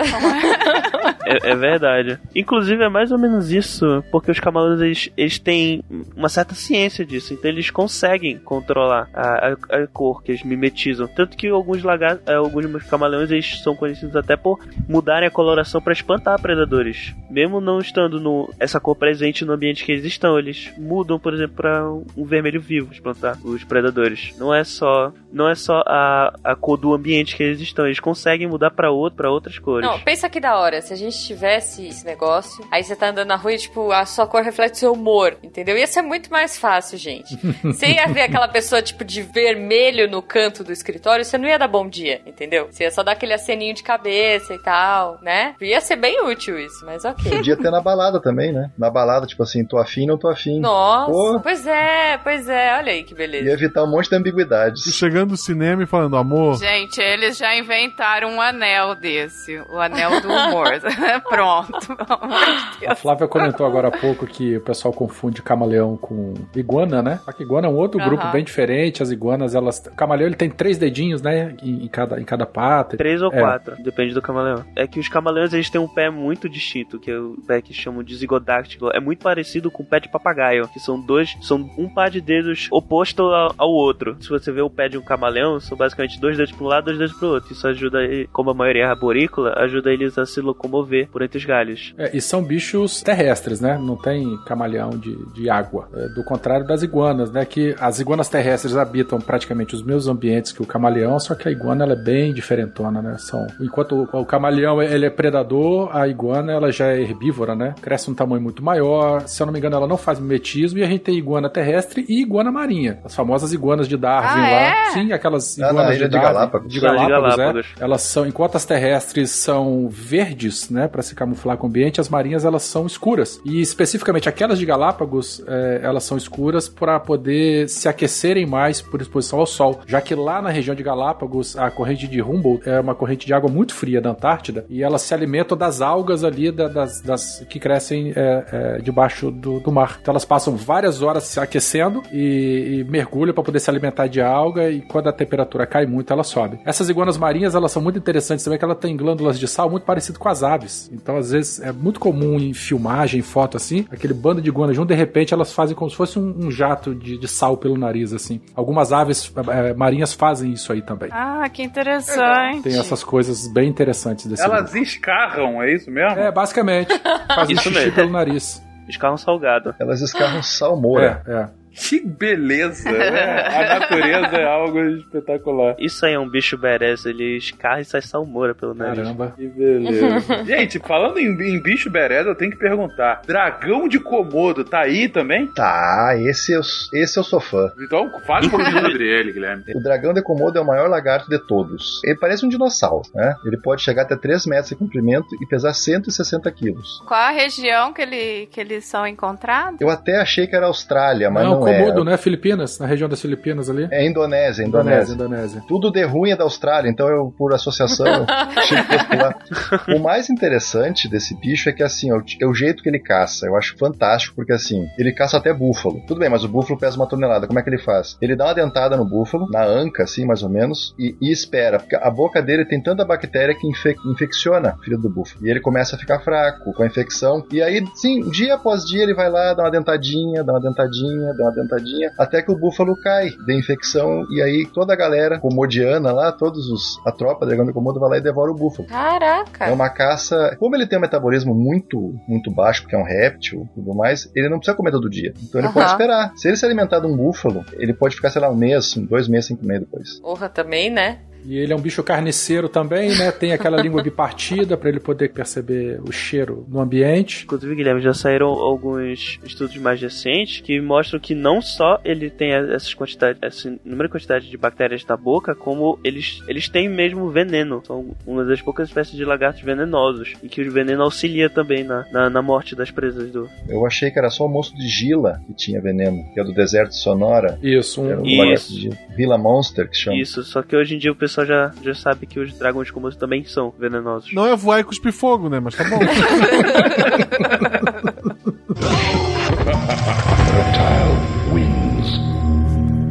[SPEAKER 3] É, é verdade. Inclusive, é mais ou menos isso, porque os camaleões eles, eles têm uma certa ciência disso, então eles conseguem controlar a, a, a cor que eles mimetizam. Tanto que alguns lagartos, é, alguns camaleões eles são conhecidos até por mudarem a coloração para espantar predadores. Mesmo não estando no, essa cor presente no ambiente que eles estão, eles mudam, por exemplo, para um vermelho vivo espantar os predadores. Não é só não é só a, a cor do ambiente que eles estão, eles conseguem mudar para outro, para outras cores.
[SPEAKER 6] Não, pensa que da hora. Se a gente tivesse esse negócio, aí você tá andando na rua e, tipo, a sua cor reflete o seu humor, entendeu? Ia ser muito mais fácil, gente. Você ia ver aquela pessoa, tipo, de vermelho no canto do escritório, você não ia dar bom dia, entendeu? Você ia só dar aquele aceninho de cabeça e tal, né? Ia ser bem útil isso, mas ok.
[SPEAKER 5] Podia ter na balada também, né? Na balada, tipo assim, tô afim, não tô afim.
[SPEAKER 6] Nossa,
[SPEAKER 5] Pô.
[SPEAKER 6] pois é, pois é. Olha aí que
[SPEAKER 5] Ia
[SPEAKER 6] beleza.
[SPEAKER 5] evitar um monte de
[SPEAKER 1] E
[SPEAKER 5] ambiguidades.
[SPEAKER 1] chegando no cinema e falando, amor,
[SPEAKER 4] Gente, eles já inventaram um anel desse. O anel do humor. Pronto. Pelo amor de
[SPEAKER 7] A
[SPEAKER 4] Deus.
[SPEAKER 7] Flávia comentou agora há pouco que o pessoal confunde camaleão com iguana, né? Só que iguana é um outro grupo bem diferente. As iguanas, elas. O camaleão ele tem três dedinhos, né? Em, em cada, em cada pata.
[SPEAKER 3] Três ou
[SPEAKER 7] É.
[SPEAKER 3] quatro, depende do camaleão. É que os camaleões eles têm um pé muito distinto, que é o pé que chamam de zigodáctilo. É muito parecido com o pé de papagaio, que são dois, são um par de dedos oposto ao, ao outro. Se você vê o pé de um camaleão, são basicamente dois dedos para um lado, dois dedos para o outro. Isso ajuda, como a maioria é arborícola, ajuda eles a se locomover por entre os galhos.
[SPEAKER 7] É, e são bichos terrestres, né? Não tem camaleão de, de água. É, do contrário das iguanas, né? Que as iguanas terrestres habitam praticamente os mesmos ambientes que o camaleão, só que a iguana ela é bem diferentona, né? São, enquanto o, o camaleão ele é predador, a iguana ela já é herbívora, né? Cresce um tamanho muito maior. Se eu não me engano, ela não faz mimetismo e a gente tem iguana terrestre e iguana marinha. As famosas iguanas de Darwin
[SPEAKER 4] Ah,
[SPEAKER 7] lá.
[SPEAKER 4] é?
[SPEAKER 7] Sim, aquelas
[SPEAKER 5] Ah, na
[SPEAKER 7] iguanas
[SPEAKER 5] ilha
[SPEAKER 7] de
[SPEAKER 5] de. Galápagos.
[SPEAKER 7] De
[SPEAKER 3] São de
[SPEAKER 7] Galápagos,
[SPEAKER 3] Galápagos.
[SPEAKER 7] é. Elas são, enquanto as terrestres são verdes, né, para se camuflar com o ambiente, as marinhas elas são escuras. E especificamente aquelas de Galápagos, é, elas são escuras para poder se aquecerem mais por exposição ao sol, já que lá na região de Galápagos, a corrente de Humboldt é uma corrente de água muito fria da Antártida e elas se alimentam das algas ali da, das, das, que crescem é, é, debaixo do, do, mar. Então elas passam várias horas se aquecendo e, e mergulham para poder se alimentar de alga e quando a temperatura cai muito, ela sobe. Essas iguanas marinhas, elas são muito interessantes também, que ela tem glândulas de sal muito parecido com as aves. Então, às vezes, é muito comum em filmagem, foto assim, aquele bando de iguanas junto, de repente elas fazem como se fosse um, um jato de, de, sal pelo nariz, assim. Algumas aves é, marinhas fazem isso aí também.
[SPEAKER 4] Ah, que interessante.
[SPEAKER 7] Tem essas coisas bem interessantes desse
[SPEAKER 2] Elas escarram, é isso mesmo?
[SPEAKER 7] É, basicamente. Fazem xixi mesmo. pelo nariz.
[SPEAKER 3] Escarram salgado.
[SPEAKER 5] Elas escarram salmoura.
[SPEAKER 7] É, é.
[SPEAKER 2] Que beleza! Né? A natureza é algo espetacular.
[SPEAKER 3] Isso aí é um bicho berez, ele escarra e sai salmoura pelo nariz.
[SPEAKER 7] Caramba.
[SPEAKER 2] Que beleza. Gente, falando em, em, bicho berez, eu tenho que perguntar: dragão de Komodo tá aí também?
[SPEAKER 5] Tá, esse eu, esse eu sou fã.
[SPEAKER 2] Então, fale um pouquinho sobre ele, Guilherme.
[SPEAKER 5] O dragão de Komodo é o maior lagarto de todos. Ele parece um dinossauro, né? Ele pode chegar até 3 metros de comprimento e pesar 160 quilos.
[SPEAKER 4] Qual a região que, ele, que eles são encontrados?
[SPEAKER 5] Eu até achei que era Austrália, mas não, não
[SPEAKER 7] Komodo,
[SPEAKER 5] é.
[SPEAKER 7] né? Filipinas, na região das Filipinas ali.
[SPEAKER 5] É Indonésia, Indonésia. Indonésia, Indonésia. Tudo de ruim é da Austrália, então eu, por associação, achei que O mais interessante desse bicho é que, assim, é o jeito que ele caça. Eu acho fantástico, porque, assim, ele caça até búfalo. Tudo bem, mas o búfalo pesa uma tonelada. Como é que ele faz? Ele dá uma dentada no búfalo, na anca, assim, mais ou menos, e, e espera, porque a boca dele tem tanta bactéria que infec infecciona o filho do búfalo. E ele começa a ficar fraco com a infecção. E aí, sim, dia após dia ele vai lá, dá uma dentadinha, dá uma dentadinha, dá uma dentadinha, até que o búfalo cai de infecção. E aí toda a galera comodiana lá, todos os a tropa Dragão de Komodo vai lá e devora o búfalo.
[SPEAKER 4] Caraca!
[SPEAKER 5] É uma caça. Como ele tem um metabolismo muito, muito baixo, porque é um réptil e tudo mais, ele não precisa comer todo dia. Então ele uhum. pode esperar. Se ele se alimentar de um búfalo, ele pode ficar, sei lá, um mês, dois meses sem comer depois.
[SPEAKER 4] Porra, também, né?
[SPEAKER 7] E ele é um bicho carniceiro também, né? Tem aquela língua bipartida para ele poder perceber o cheiro no ambiente.
[SPEAKER 3] Inclusive, Guilherme, já saíram alguns estudos mais recentes que mostram que não só ele tem essas quantidades, essa inúmera quantidade de bactérias na boca, como eles, eles têm mesmo veneno. São uma das poucas espécies de lagartos venenosos. E que o veneno auxilia também na, na, na morte das presas do.
[SPEAKER 5] Eu achei que era só o monstro de Gila que tinha veneno, que é do deserto Sonora.
[SPEAKER 7] Isso, um,
[SPEAKER 5] um Isso. Gila Monster que chama.
[SPEAKER 3] Isso, só que hoje em dia o pessoal já, já sabe que os dragões de Komodo também são venenosos.
[SPEAKER 1] Não é voar e cuspir fogo, né? Mas tá bom.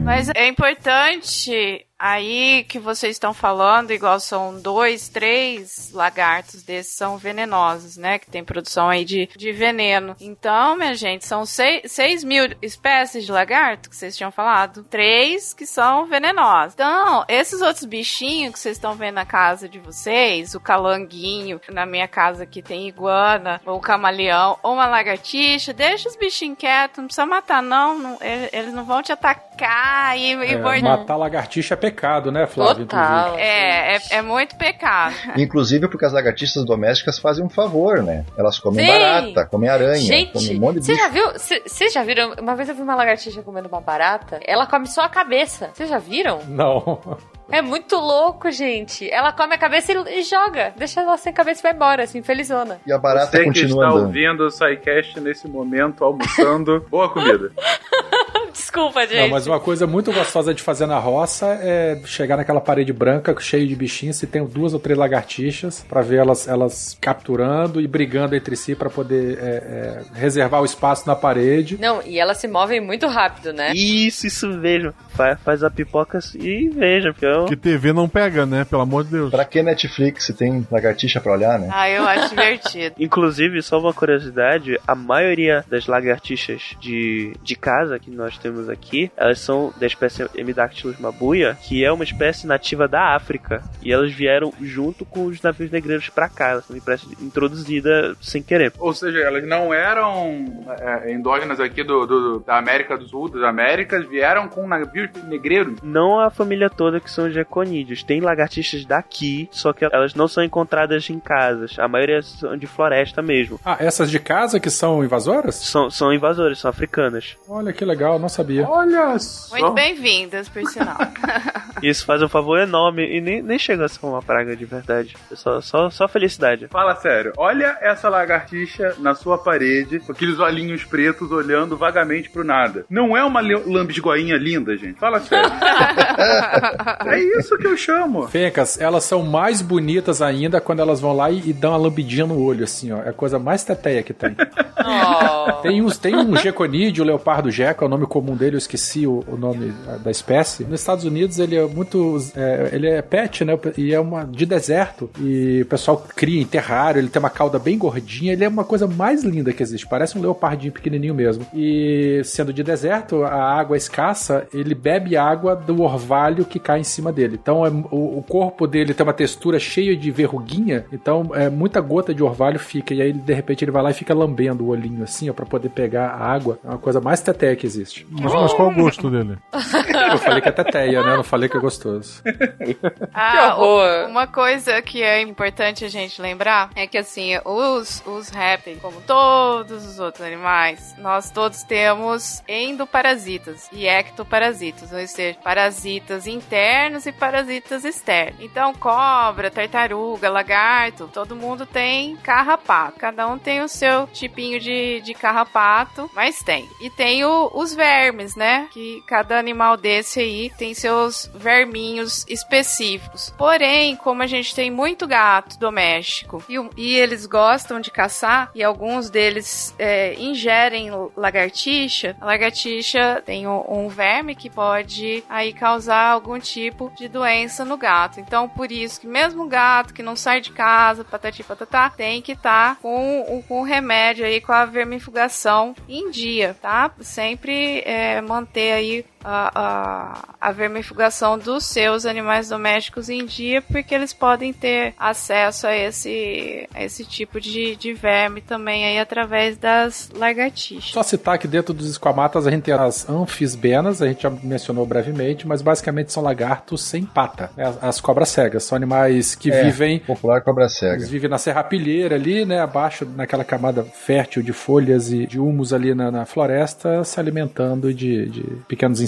[SPEAKER 4] Mas é importante Aí que vocês estão falando, igual são dois, três lagartos desses são venenosos, né? Que tem produção aí de, de veneno. Então, minha gente, são seis, seis mil espécies de lagarto que vocês tinham falado. Três que são venenosos. Então, esses outros bichinhos que vocês estão vendo na casa de vocês, o calanguinho, na minha casa aqui tem iguana, ou camaleão, ou uma lagartixa, deixa os bichinhos quietos, não precisa matar, não. não eles não vão te atacar e,
[SPEAKER 7] é,
[SPEAKER 4] e
[SPEAKER 7] Matar lagartixa é pecado, né, Flávio?
[SPEAKER 4] Total. É, é, é, muito pecado.
[SPEAKER 5] Inclusive porque as lagartixas domésticas fazem um favor, né? Elas comem Sim. barata, comem aranha,
[SPEAKER 4] Gente,
[SPEAKER 5] comem um monte de bicho.
[SPEAKER 4] Já viu, vocês já viram? Uma vez eu vi uma lagartixa comendo uma barata, ela come só a cabeça. Vocês já viram?
[SPEAKER 7] Não.
[SPEAKER 4] É muito louco, gente. Ela come a cabeça e, e, joga. Deixa ela sem cabeça e vai embora, assim, felizona.
[SPEAKER 5] E a barata
[SPEAKER 2] Você
[SPEAKER 5] continua
[SPEAKER 2] que está
[SPEAKER 5] andando.
[SPEAKER 2] ouvindo o SciCast nesse momento, almoçando. Boa comida.
[SPEAKER 4] Desculpa, gente.
[SPEAKER 7] Não, mas uma coisa muito gostosa de fazer na roça é chegar naquela parede branca cheia de bichinhos, se tem duas ou três lagartixas, para ver elas, elas capturando e brigando entre si para poder é, é, reservar o espaço na parede.
[SPEAKER 4] Não, e elas se movem muito rápido, né?
[SPEAKER 3] Isso, isso mesmo. Faz, faz a pipoca e veja, porque eu...
[SPEAKER 1] Que TV não pega, né? Pelo amor de Deus.
[SPEAKER 5] Pra que Netflix se tem lagartixa pra olhar, né?
[SPEAKER 4] Ah, eu acho divertido.
[SPEAKER 3] Inclusive, só uma curiosidade, a maioria das lagartixas de, de casa que nós temos aqui, elas são da espécie Hemidactylus mabuia, que é uma espécie nativa da África. E elas vieram junto com os navios negreiros pra cá. Elas são introduzidas sem querer.
[SPEAKER 2] Ou seja, elas não eram é, endógenas aqui do, do, da América do Sul, das Américas, vieram com navios negreiros?
[SPEAKER 3] Não a família toda que são os geconídeos. Tem lagartixas daqui, só que elas não são encontradas em casas. A maioria são de floresta mesmo.
[SPEAKER 7] Ah, essas de casa que são invasoras?
[SPEAKER 3] São, são invasoras, são africanas.
[SPEAKER 7] Olha que legal, não sabia.
[SPEAKER 2] Olha só.
[SPEAKER 4] Muito bem-vindas, por sinal.
[SPEAKER 3] Isso faz um favor enorme e nem, nem chega a ser uma praga de verdade. É Só, só, só felicidade.
[SPEAKER 2] Fala sério, olha essa lagartixa na sua parede, com aqueles olhinhos pretos olhando vagamente pro nada. Não é uma lambisgoinha linda, gente? Fala sério. é isso que eu chamo.
[SPEAKER 7] Fencas, elas são mais bonitas ainda quando elas vão lá e, e dão uma lambidinha no olho, assim, ó. É a coisa mais teteia que tem.
[SPEAKER 4] Oh.
[SPEAKER 7] Tem, uns, tem um geconídeo, o leopardo geco, é o nome comum dele, eu esqueci o, o nome da espécie. Nos Estados Unidos ele é muito. é, ele é pet, né? E é uma de deserto. E o pessoal cria em terrário, ele tem uma cauda bem gordinha, ele é uma coisa mais linda que existe. Parece um leopardinho pequenininho mesmo. E sendo de deserto, a água é escassa, ele bebe água do orvalho que cai em cima dele. Então é- o, o corpo dele tem uma textura cheia de verruguinha, então é, muita gota de orvalho fica. E aí de repente ele vai lá e fica lambendo o olhinho assim, ó, pra poder pegar a água. É uma coisa mais teteia que existe.
[SPEAKER 1] Mas, mas qual o gosto dele?
[SPEAKER 7] Eu falei que é teteia, né? Eu não falei que é gostoso.
[SPEAKER 4] Ah,
[SPEAKER 6] horror.
[SPEAKER 4] o- uma coisa que é importante a gente lembrar é que assim, os, os répteis, como todos os outros animais, nós todos temos endoparasitas e ectoparasitas, ou seja, parasitas internos e parasitas externos. Então, cobra, tartaruga, lagarto, todo mundo tem carrapato. Cada um tem o seu tipinho de, de carrapato, mas tem. E tem o- os vermes, né? Que cada animal desse aí tem seus verminhos específicos. Porém, como a gente tem muito gato doméstico e, e eles gostam de caçar, e alguns deles é, ingerem lagartixa, a lagartixa tem um, um verme que pode aí causar algum tipo de doença no gato. Então, por isso que mesmo o gato que não sai de casa, patati patatá, tem que estar com, o- com o remédio aí, com a vermifugação em dia, tá? Sempre é, manter aí a, a, a vermifugação dos seus animais domésticos em dia, porque eles podem ter acesso a esse, a esse tipo de, de verme também aí através das lagartixas.
[SPEAKER 7] Só citar que dentro dos esquamatas a gente tem as anfisbenas, a gente já mencionou brevemente, mas basicamente são lagartos sem pata. né? As, as cobras cegas são animais que
[SPEAKER 5] É,
[SPEAKER 7] vivem
[SPEAKER 5] Popular cobra cega.
[SPEAKER 7] Eles vivem na serrapilheira ali, né? Abaixo, naquela camada fértil de folhas e de humus ali na, na floresta, se alimentando de, de pequenos insetos.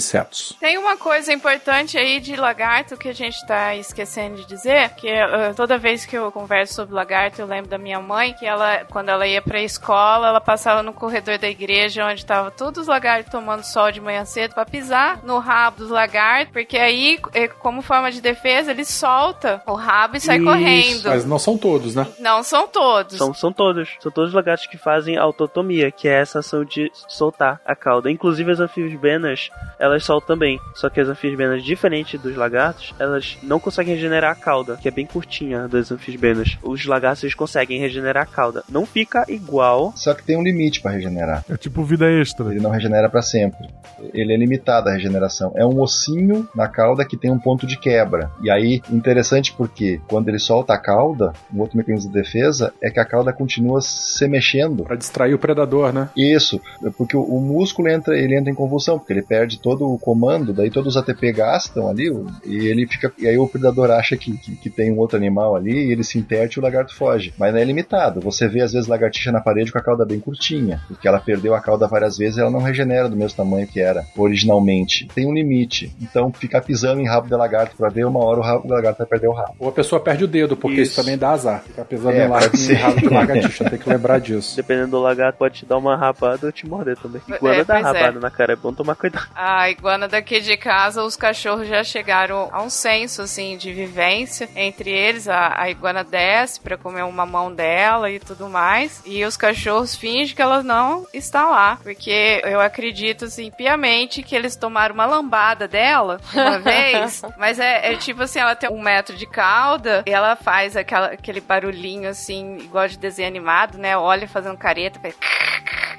[SPEAKER 4] Tem uma coisa importante aí de lagarto que a gente tá esquecendo de dizer, que eh, toda vez que eu converso sobre lagarto, eu lembro da minha mãe, que ela, quando ela ia pra escola, ela passava no corredor da igreja, onde tava todos os lagartos tomando sol de manhã cedo, pra pisar no rabo dos lagartos, porque aí, eh, como forma de defesa, ele solta o rabo e sai
[SPEAKER 7] Isso,
[SPEAKER 4] correndo.
[SPEAKER 7] Mas não são todos, né?
[SPEAKER 4] Não são todos.
[SPEAKER 3] São, são todos. São todos lagartos que fazem autotomia, que é essa ação de soltar a cauda. Inclusive as anfisbenas, elas soltam também. Só que as anfisbenas, diferente dos lagartos, elas não conseguem regenerar a cauda, que é bem curtinha das anfisbenas. Os lagartos eles conseguem regenerar a cauda. Não fica igual.
[SPEAKER 5] Só que tem um limite pra regenerar.
[SPEAKER 1] É tipo vida extra.
[SPEAKER 5] Ele não regenera pra sempre. Ele é limitado a regeneração. É um ossinho na cauda que tem um ponto de quebra. E aí, interessante porque quando ele solta a cauda, um outro mecanismo de defesa é que a cauda continua se mexendo.
[SPEAKER 7] Pra distrair o predador, né?
[SPEAKER 5] Isso, porque o, o músculo entra, ele entra em convulsão, porque ele perde todo o comando, daí todos os ATP gastam ali, e ele fica. E aí o predador acha que, que, que tem um outro animal ali, e ele se interte e o lagarto foge. Mas não é limitado. Você vê às vezes lagartixa na parede com a cauda bem curtinha, porque ela perdeu a cauda várias vezes e ela não regenera do mesmo tamanho que era originalmente. Tem um limite. Então ficar pisando em rabo de lagarto pra ver, uma hora o, rabo, o lagarto vai perder o rabo.
[SPEAKER 7] Ou a pessoa perde o dedo, porque isso,
[SPEAKER 3] Isso.
[SPEAKER 7] também dá azar. Ficar pesando
[SPEAKER 5] É,
[SPEAKER 7] em,
[SPEAKER 5] pode
[SPEAKER 7] em rabo de lagartixa, tem que lembrar disso.
[SPEAKER 3] Dependendo do lagarto, pode te dar uma rabada ou te morder também.
[SPEAKER 4] É,
[SPEAKER 3] Iguana dá
[SPEAKER 4] é.
[SPEAKER 3] rabada na cara, é bom tomar cuidado.
[SPEAKER 4] A iguana daqui de casa, os cachorros já chegaram a um senso, assim, de vivência. Entre eles, a, a iguana desce pra comer uma mão dela e tudo mais. E os cachorros fingem que ela não está lá. Porque eu acredito, assim, piamente que eles tomaram uma lambada dela uma vez. Mas é, é tipo assim, ela tem um metro de cauda e ela faz aquela, aquele barulhinho, assim, igual de desenho animado, né? Olha fazendo careta, faz...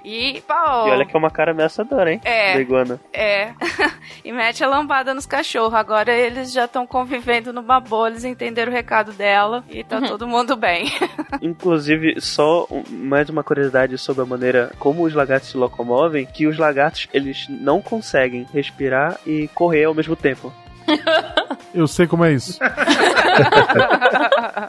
[SPEAKER 4] E, pau!
[SPEAKER 3] E olha que é uma cara ameaçadora, hein?
[SPEAKER 4] É.
[SPEAKER 3] Da iguana.
[SPEAKER 4] É. e mete a lambada nos cachorros. Agora eles já estão convivendo numa boa, eles entenderam o recado dela e tá todo mundo bem.
[SPEAKER 3] Inclusive, só mais uma curiosidade sobre a maneira como os lagartos se locomovem, que os lagartos, eles não conseguem respirar e correr ao mesmo tempo.
[SPEAKER 1] Eu sei como é isso.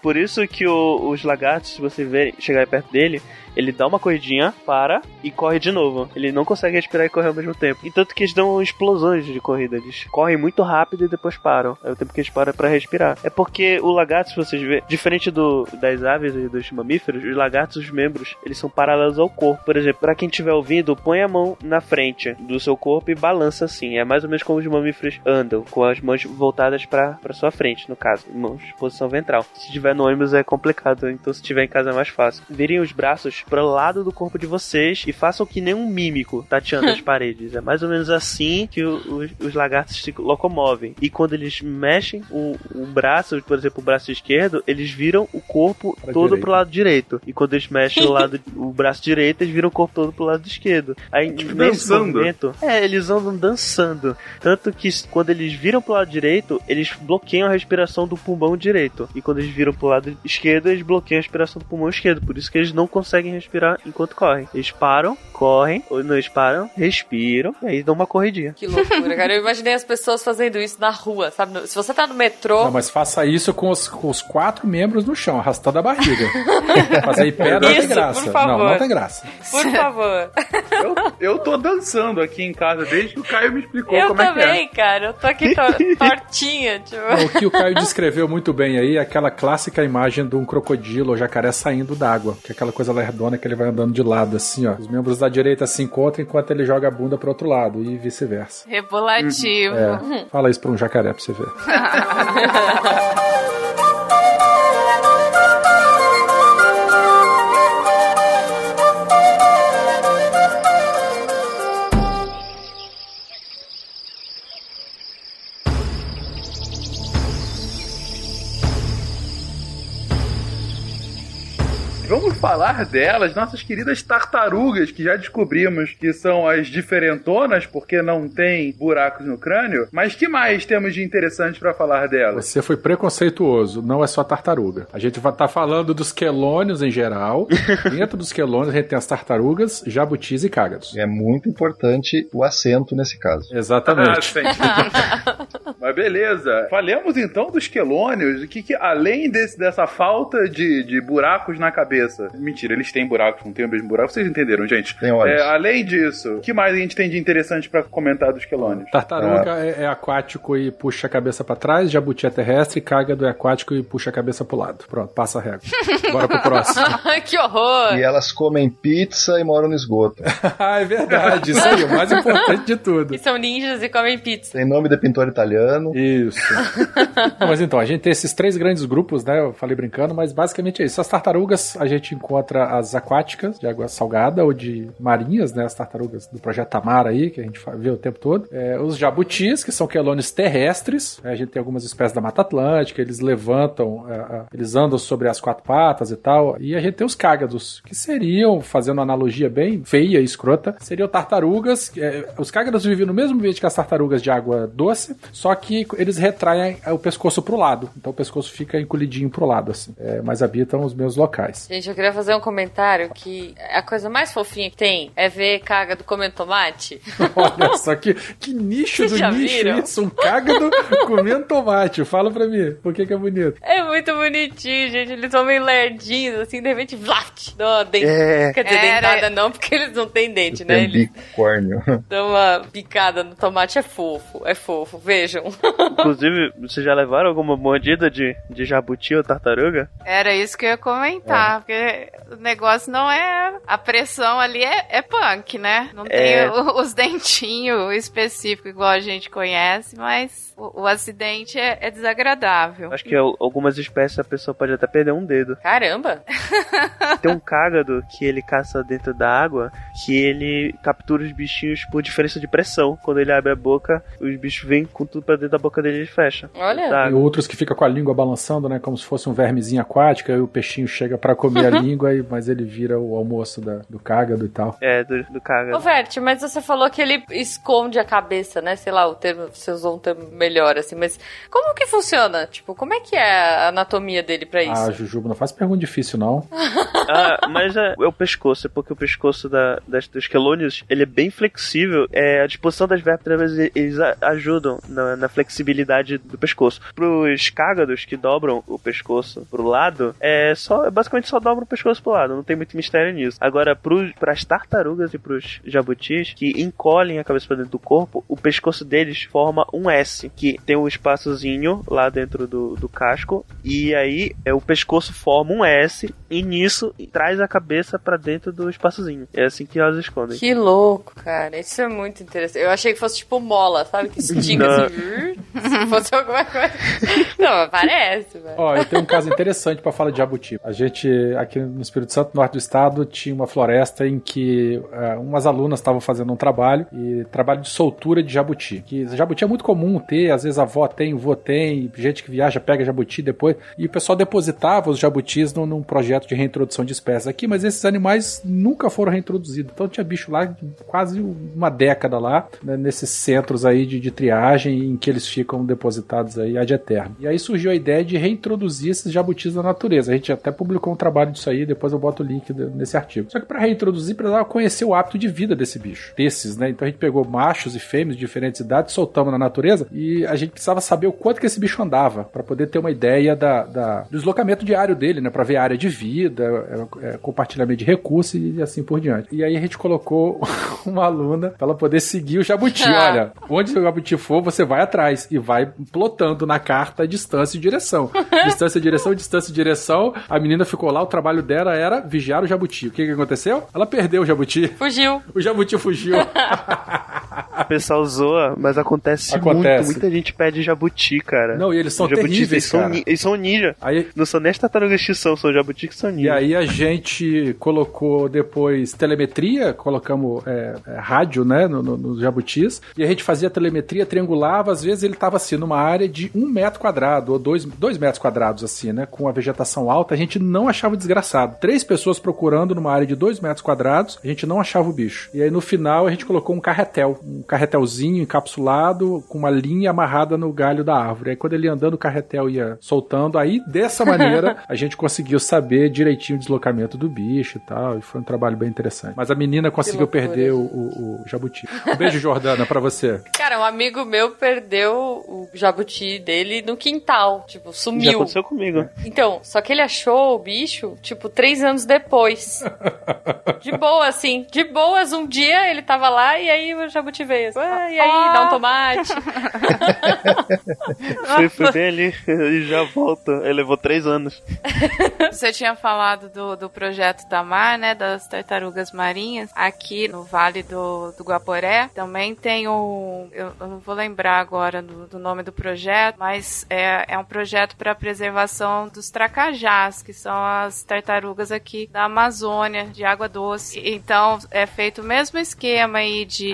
[SPEAKER 3] Por isso que o- os lagartos, se você ver, chegar perto dele, ele dá uma corridinha, para e corre de novo. Ele não consegue respirar e correr ao mesmo tempo. E tanto que eles dão explosões de corrida. Eles correm muito rápido e depois param. É o tempo que eles param pra respirar. É porque o lagarto, se vocês verem, diferente do, das aves e dos mamíferos, os lagartos, os membros, eles são paralelos ao corpo. Por exemplo, pra quem estiver ouvindo, põe a mão na frente do seu corpo e balança assim. É mais ou menos como os mamíferos andam, com as mãos voltadas pra, pra sua frente, no caso. Mãos, posição ventral. Se tiver no ônibus é complicado, então se tiver em casa é mais fácil. Virem os braços pro lado do corpo de vocês e façam que nem um mímico tateando as paredes. É mais ou menos assim que o- os, os lagartos se locomovem. E quando eles mexem o, o braço, por exemplo, o braço esquerdo, eles viram o corpo
[SPEAKER 7] Pra
[SPEAKER 3] todo
[SPEAKER 7] direita.
[SPEAKER 3] pro lado direito. E quando eles mexem o, lado, o braço direito, eles viram o corpo todo pro lado esquerdo. Aí
[SPEAKER 2] Tipo,
[SPEAKER 3] nesse
[SPEAKER 2] dançando.
[SPEAKER 3] movimento, é, eles andam dançando. Tanto que quando eles viram pro lado direito, eles bloqueiam a respiração do pulmão direito. E quando eles viram pro lado esquerdo, eles bloqueiam a respiração do pulmão esquerdo. Por isso que eles não conseguem respirar enquanto correm. Eles param, correm, ou não eles param, respiram, e aí dão uma corridinha.
[SPEAKER 6] Que loucura, cara. Eu imaginei as pessoas fazendo isso na rua, sabe? Se você tá no metrô.
[SPEAKER 7] Não, mas faça isso com os, com os quatro membros no chão, arrastando a barriga. Fazer pé não tem graça.
[SPEAKER 6] por favor.
[SPEAKER 7] Não, não tem graça.
[SPEAKER 6] Por favor.
[SPEAKER 2] Eu, eu tô dançando aqui em casa desde que o Caio me explicou
[SPEAKER 6] eu
[SPEAKER 2] como é que é.
[SPEAKER 6] também, cara. Eu tô aqui to- tortinha, tipo.
[SPEAKER 7] O que o Caio descreveu muito bem aí é aquela clássica imagem de um crocodilo ou jacaré saindo d'água, que é aquela coisa lerdona que ele vai andando de lado, assim, ó. Os membros da direita se encontram enquanto ele joga a bunda pro outro lado e vice-versa.
[SPEAKER 4] Rebolativo.
[SPEAKER 7] É, fala isso pra um jacaré pra você ver.
[SPEAKER 2] Vamos falar delas, nossas queridas tartarugas, que já descobrimos que são as diferentonas, porque não tem buracos no crânio. Mas que mais temos de interessante pra falar delas?
[SPEAKER 7] Você foi preconceituoso, não é só tartaruga. A gente vai estar falando dos quelônios em geral. Dentro dos quelônios a gente tem as tartarugas, jabutis e cágados.
[SPEAKER 5] É muito importante o acento nesse caso.
[SPEAKER 2] Ah,
[SPEAKER 7] Exatamente.
[SPEAKER 2] sim. Mas beleza. Falemos então dos quelônios, o que, que além desse, dessa falta de, de buracos na cabeça. Mentira, eles têm buracos, não tem o mesmo buraco. Vocês entenderam, gente?
[SPEAKER 5] Tem olhos.
[SPEAKER 2] É, além disso, o que mais a gente tem de interessante pra comentar dos quelônios?
[SPEAKER 7] Tartaruga é, é aquático e puxa a cabeça pra trás, jabuti é terrestre, cágado é aquático e puxa a cabeça pro lado. Pronto, passa a régua. Bora pro próximo.
[SPEAKER 6] que horror!
[SPEAKER 5] E elas comem pizza e moram no esgoto.
[SPEAKER 7] ah, é verdade, isso aí, o mais importante de tudo.
[SPEAKER 6] E são ninjas e comem pizza.
[SPEAKER 5] Tem nome de pintor italiano.
[SPEAKER 7] Isso. Não, mas então, a gente tem esses três grandes grupos, né? Eu falei brincando, mas basicamente é isso. As tartarugas, a gente encontra as aquáticas, de água salgada ou de marinhas, né? As tartarugas do projeto Tamar aí, que a gente vê o tempo todo. É, os jabutis, que são quelônios terrestres. né, A gente tem algumas espécies da Mata Atlântica, eles levantam, é, é, eles andam sobre as quatro patas e tal. E a gente tem os cágados, que seriam, fazendo uma analogia bem feia e escrota, seriam tartarugas. é, os cágados vivem no mesmo ambiente que as tartarugas de água doce, só que eles retraem é, o pescoço pro lado. Então o pescoço fica encolhidinho pro lado, assim. É, mas habitam os meus locais.
[SPEAKER 6] Gente, eu queria fazer um comentário que a coisa mais fofinha que tem é ver caga do comendo tomate.
[SPEAKER 7] Olha só que, que nicho
[SPEAKER 6] Vocês
[SPEAKER 7] do nicho
[SPEAKER 6] viram?
[SPEAKER 7] isso. Um cágado comendo tomate. Fala pra mim, por que que é bonito?
[SPEAKER 6] É muito bonitinho, gente. Eles são meio lerdinhos, assim, de repente, vlaft, dão uma dent...
[SPEAKER 3] É.
[SPEAKER 6] Quer dizer,
[SPEAKER 4] Era-
[SPEAKER 6] dentada não, porque eles não têm dente, né?
[SPEAKER 5] Tem
[SPEAKER 6] Eles
[SPEAKER 5] bicórnio.
[SPEAKER 6] dão uma picada no tomate, é fofo, é fofo, vejam.
[SPEAKER 3] Inclusive, vocês já levaram alguma mordida de, de jabuti ou tartaruga?
[SPEAKER 4] Era isso que eu ia comentar, porque o negócio não é. A pressão ali é, é punk, né? Não tem
[SPEAKER 3] É.
[SPEAKER 4] o- os dentinhos específicos igual a gente conhece, mas o, o acidente é, é desagradável.
[SPEAKER 3] Acho que al- algumas espécies a pessoa pode até perder um dedo.
[SPEAKER 6] Caramba!
[SPEAKER 3] Tem um cágado que ele caça dentro da água, que ele captura os bichinhos por diferença de pressão. Quando ele abre a boca, os bichos vêm com tudo pra dentro da boca dele e ele fecha.
[SPEAKER 6] Olha.
[SPEAKER 7] E outros que ficam com a língua balançando, né? Como se fosse um vermezinho aquático, aí o peixinho chega pra comer comer a língua, mas ele vira o almoço da- do cágado e tal.
[SPEAKER 3] É, do, do caga.
[SPEAKER 6] Ô, Vert, mas você falou que ele esconde a cabeça, né? Sei lá, o termo, você usou um termo melhor, assim, mas como que funciona? Tipo, como é que é a anatomia dele pra isso?
[SPEAKER 7] Ah, Jujuba, não faz pergunta difícil, não.
[SPEAKER 3] Ah, mas é, é o pescoço, é porque o pescoço da, das, dos quelônios, ele é bem flexível. É, a disposição das vértebras, eles a- ajudam na, na flexibilidade do pescoço. Pros cágados que dobram o pescoço pro lado, é só, basicamente só dobram o pescoço pro lado, não tem muito mistério nisso. Agora, pros, pras tartarugas e pros jabutis, que encolhem a cabeça pra dentro do corpo, o pescoço deles forma um S, que tem um espaçozinho lá dentro do, do casco, e aí é, o pescoço forma um S, e nisso traz a cabeça pra dentro do espaçozinho. É assim que elas escondem.
[SPEAKER 6] Que louco, cara. Isso é muito interessante. Eu achei que fosse tipo mola, sabe? Que estica assim. Se fosse alguma coisa. Não, mas parece, velho.
[SPEAKER 7] Ó, eu tenho um caso interessante pra falar de jabuti. A gente, aqui no Espírito Santo, norte do estado, tinha uma floresta em que eh, umas alunas estavam fazendo um trabalho, e trabalho de soltura de jabuti. Que jabuti é muito comum ter, às vezes a avó tem, o vô tem, gente que viaja pega jabuti depois, e o pessoal depositava os jabutis num, num projeto de reintrodução de espécies aqui, mas esses animais nunca foram reintroduzidos. Então tinha bicho lá quase uma década lá, né, nesses centros aí de, de triagem em que eles ficam depositados aí ad eterno. E aí surgiu a ideia de reintroduzir esses jabutis na natureza. A gente até publicou um trabalho disso aí, depois eu boto o link nesse artigo. Só que para reintroduzir, precisava conhecer o hábito de vida desse bicho, desses, né? Então a gente pegou machos e fêmeas de diferentes idades, soltamos na natureza e a gente precisava saber o quanto que esse bicho andava para poder ter uma ideia da, da- do deslocamento diário dele, né? Para ver a área de vida, é, é, compartilhamento de recursos e assim por diante. E aí a gente colocou uma aluna para ela poder seguir o jabuti.
[SPEAKER 6] Ah.
[SPEAKER 7] Olha, onde o jabuti for, você vai atrás e vai plotando na carta distância e direção. distância e direção, distância e direção. A menina ficou lá, o trabalho dela era vigiar o jabuti. O que, que aconteceu? Ela perdeu o jabuti.
[SPEAKER 6] Fugiu.
[SPEAKER 7] O jabuti fugiu.
[SPEAKER 3] O pessoal zoa, mas acontece,
[SPEAKER 7] Acontece.
[SPEAKER 3] muito. Muita gente pede jabuti, cara.
[SPEAKER 7] Não, e eles são
[SPEAKER 3] Os jabutis,
[SPEAKER 7] terríveis,
[SPEAKER 3] eles são,
[SPEAKER 7] cara.
[SPEAKER 3] ni- eles são ninja.
[SPEAKER 7] Aí,
[SPEAKER 3] Não são nem as tartarugas que são, são jabutis que são
[SPEAKER 7] E
[SPEAKER 3] ninja.
[SPEAKER 7] aí a gente colocou depois telemetria, colocamos é, é, rádio, né, no, no- nos jabutis, e a gente fazia telemetria, triangulava, às vezes ele estava assim, numa área de um metro quadrado, ou dois, dois metros quadrados, assim, né, com a vegetação alta, a gente não achava o desgraçado. Três pessoas procurando numa área de dois metros quadrados, a gente não achava o bicho. E aí no final a gente colocou um carretel, um carretelzinho encapsulado, com uma linha amarrada no galho da árvore. Aí quando ele ia andando, o carretel ia soltando, aí dessa maneira a gente conseguiu saber direitinho o deslocamento do bicho e tal, e foi um trabalho bem interessante. Mas a menina conseguiu perder o, o- o jabuti. Um beijo, Jordana, pra você.
[SPEAKER 6] Cara, um amigo meu perdeu o jabuti dele no quintal. Tipo,
[SPEAKER 3] Já
[SPEAKER 6] sumiu.
[SPEAKER 3] aconteceu comigo.
[SPEAKER 6] Então, só que ele achou o bicho, tipo, três anos depois. De boa, assim. De boas, um dia ele tava lá e aí o jabuti veio. assim, "Ah, e aí, dá um tomate.
[SPEAKER 3] Foi, foi bem ali e já volta. Ele levou três anos.
[SPEAKER 4] Você tinha falado do, do projeto da Mar, né? Das tartarugas marinhas. Aqui no Vale do, do Guaporé também tem o. Eu, eu não vou lembrar agora do, do nome do projeto, mas é, é um projeto para preservação dos tracajás, que são as tartarugas aqui da Amazônia, de água doce. Então é feito o mesmo esquema aí de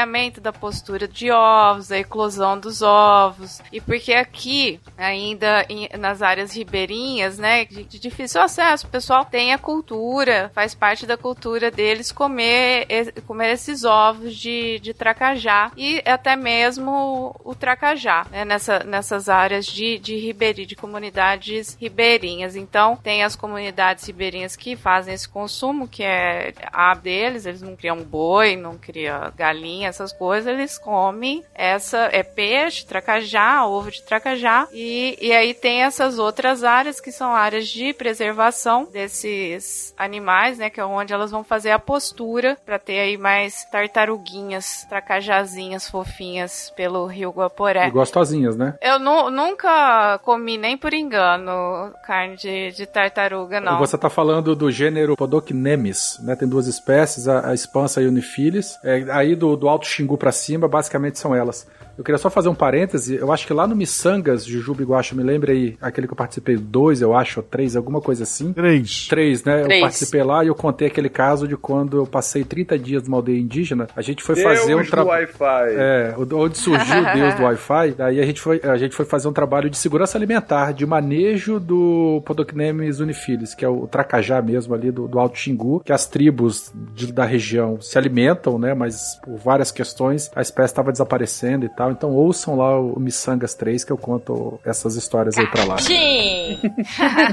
[SPEAKER 4] acompanhamento da postura de ovos, da eclosão dos ovos. E porque aqui, ainda em- nas áreas ribeirinhas, né, de, de difícil acesso, o pessoal tem a cultura, faz parte da cultura deles comer, comer esses ovos de, de tracajá e até mesmo o tracajá, né, nessa, nessas áreas de, de ribeirinho, de comunidades ribeirinhas. Então, tem as comunidades ribeirinhas que fazem esse consumo, que é a deles, eles não criam boi, não criam galinha, essas coisas, eles comem essa é peixe, tracajá, ovo de tracajá, e, e aí tem essas outras áreas que são áreas de preservação desses animais, né, que é onde elas vão fazer a postura para ter aí mais tartaruguinhas, tracajazinhas fofinhas pelo Rio Guaporé.
[SPEAKER 7] E gostosinhas, né?
[SPEAKER 4] Eu nu- nunca comi nem por engano carne de, de tartaruga, não.
[SPEAKER 7] Você tá falando do gênero Podocnemis, né? Tem duas espécies, a, a Spansa e Unifilis. É, aí do, do Alto Xingu pra cima, basicamente são elas. Eu queria só fazer um parêntese. Eu acho que lá no Missangas, Jujuba Iguacha, me lembra aí, aquele que eu participei, dois, eu acho, ou três, alguma coisa assim.
[SPEAKER 1] Três.
[SPEAKER 7] Três, né?
[SPEAKER 6] Três.
[SPEAKER 7] Eu participei lá e eu contei aquele caso de quando eu passei 30 dias numa aldeia indígena. A gente foi
[SPEAKER 2] Deus
[SPEAKER 7] fazer um
[SPEAKER 2] do
[SPEAKER 7] trabalho.
[SPEAKER 2] Wi-Fi.
[SPEAKER 7] É, onde surgiu o Deus do Wi-Fi, daí a gente, foi, a gente foi fazer um trabalho de segurança alimentar, de manejo do Podocnemes unifilis, que é o tracajá mesmo ali do, do Alto Xingu, que as tribos de- da região se alimentam, né, mas por várias questões a espécie estava desaparecendo e tal, então ouçam lá o Missangas 3 que eu conto essas histórias aí pra lá.
[SPEAKER 6] Sim.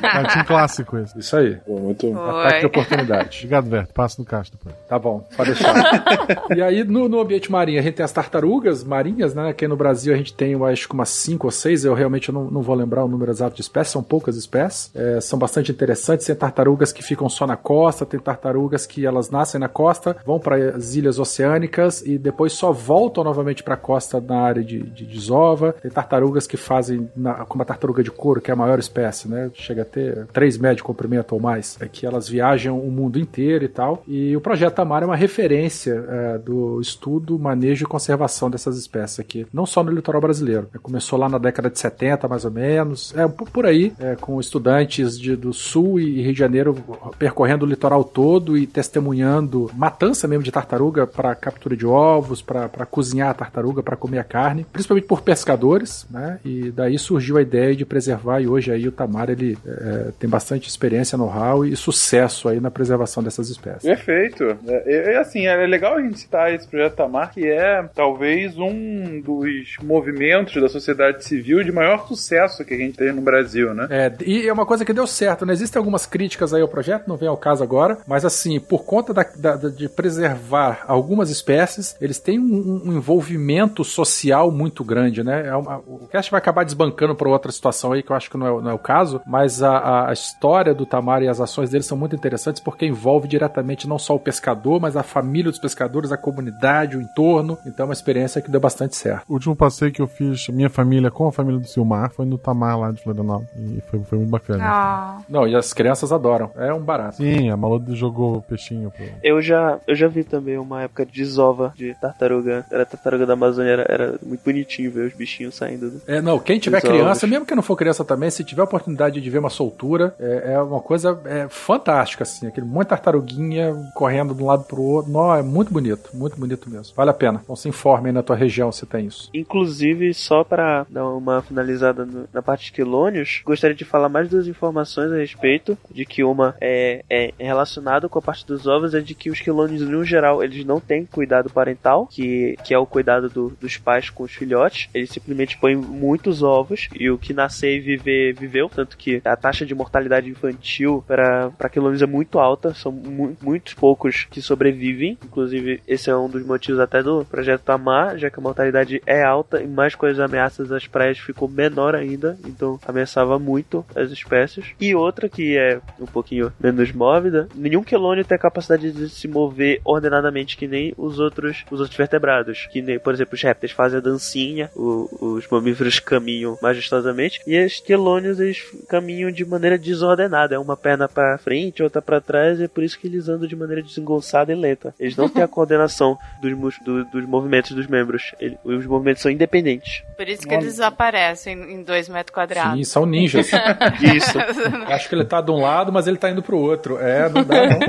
[SPEAKER 1] Cartinho clássico esse.
[SPEAKER 7] Isso aí,
[SPEAKER 5] Pô, muito.
[SPEAKER 7] ataque de oportunidade.
[SPEAKER 1] Obrigado, Berto. Passa no caixa depois.
[SPEAKER 7] Tá bom, pode deixar. e aí, no, no ambiente marinho, a gente tem as tartarugas marinhas, né? Aqui no Brasil a gente tem, eu acho que umas 5 ou 6, eu realmente não, não vou lembrar o número exato de espécies, são poucas espécies. É, são bastante interessantes. Tem tartarugas que ficam só na costa, tem tartarugas que elas nascem na costa, vão para as ilhas oceânicas e depois só voltam novamente para a costa na área de, de desova. Tem tartarugas que fazem, na- como a tartaruga de couro, que é a maior espécie, né? Chega a ter 3 metros de comprimento ou mais. É que elas viajam o mundo inteiro e tal. E o projeto Tamar é uma referência é, do estudo, manejo e conservação dessas espécies aqui, não só no litoral brasileiro. É, Começou lá na década de 70, mais ou menos, é por aí, é, com estudantes de- do Sul e Rio de Janeiro percorrendo o litoral todo e testemunhando matança mesmo de tartaruga para captura de ovos, para cozinhar a tartaruga, para comer a carne, principalmente por pescadores, né? E daí surgiu a ideia de preservar e hoje aí o Tamar ele é, tem bastante experiência, know-how e sucesso aí na preservação dessas espécies.
[SPEAKER 2] Perfeito. É, é, assim, é legal a gente citar esse projeto Tamar, que é talvez um dos movimentos da sociedade civil de maior sucesso que a gente tem no Brasil, né?
[SPEAKER 7] É, e é uma coisa que deu certo, né? Existem algumas críticas aí ao projeto, não vem ao caso agora, mas assim, por conta da- da- da- de preservar algumas espécies, eles têm um, um envolvimento social muito grande, né? É uma- o cast vai acabar desbancando para outra situação aí, que eu acho que não é, não é o caso, mas a, a- a história do Tamar e as ações dele são muito interessantes porque envolve diretamente não só o pescador, mas a família dos pescadores, a comunidade, o entorno. Então é uma experiência que deu bastante certo.
[SPEAKER 1] O último passeio que eu fiz, minha família com a família do Silmar, foi no Tamar lá de Florianópolis. E foi, foi muito bacana.
[SPEAKER 4] Ah,
[SPEAKER 7] Não, e as crianças adoram. É um barato.
[SPEAKER 1] Sim, a Malu jogou o peixinho pro.
[SPEAKER 3] Eu já, eu já vi também uma época de desova de tartaruga. Era tartaruga da Amazônia, era, era muito bonitinho ver os bichinhos saindo. do-
[SPEAKER 7] É, não, quem tiver
[SPEAKER 3] Os ovos.
[SPEAKER 7] criança, mesmo que não for criança também, se tiver a oportunidade de ver uma soltura, é, é uma coisa é, fantástica, assim. Aquele monte de tartaruguinha correndo de um lado pro outro. Não, é muito bonito, muito bonito mesmo. Vale a pena. Então se informe aí na tua região se tem isso.
[SPEAKER 3] Inclusive, só para dar uma finalizada no- na parte de quilônios, gostaria de falar mais duas informações a respeito, de que uma é, é relacionada com a parte dos ovos, é de que os quilônios, no geral, eles não têm cuidado parental, que, que é o cuidado do- dos pais com os filhotes, eles simplesmente põem muitos ovos, e o que nascer e viver, viveu, tanto que a taxa de mortalidade infantil para quilônios é muito alta, são mu muitos poucos que sobrevivem, inclusive esse é um dos motivos até do projeto Tamar, já que a mortalidade é alta e mais coisas ameaças às praias ficou menor ainda, então ameaçava muito as espécies. E outra que é um pouquinho menos mórbida, nenhum quelônio tem a capacidade de se mover ordenadamente que nem os outros, os outros vertebrados, que nem, por exemplo, os répteis fazem a dancinha, o- os mamíferos caminham majestosamente e os quelônios eles caminham de maneira desordenada, é uma perna para frente, outra para trás, e é por isso que eles andam de maneira desengonçada e lenta. Eles não têm a coordenação dos, do- dos movimentos dos membros. Ele- os movimentos são independentes.
[SPEAKER 4] por isso que eles desaparecem em dois metros quadrados.
[SPEAKER 7] Sim, são ninjas.
[SPEAKER 3] Isso.
[SPEAKER 7] Acho que ele tá de um lado, mas ele tá indo pro outro. É, não dá não,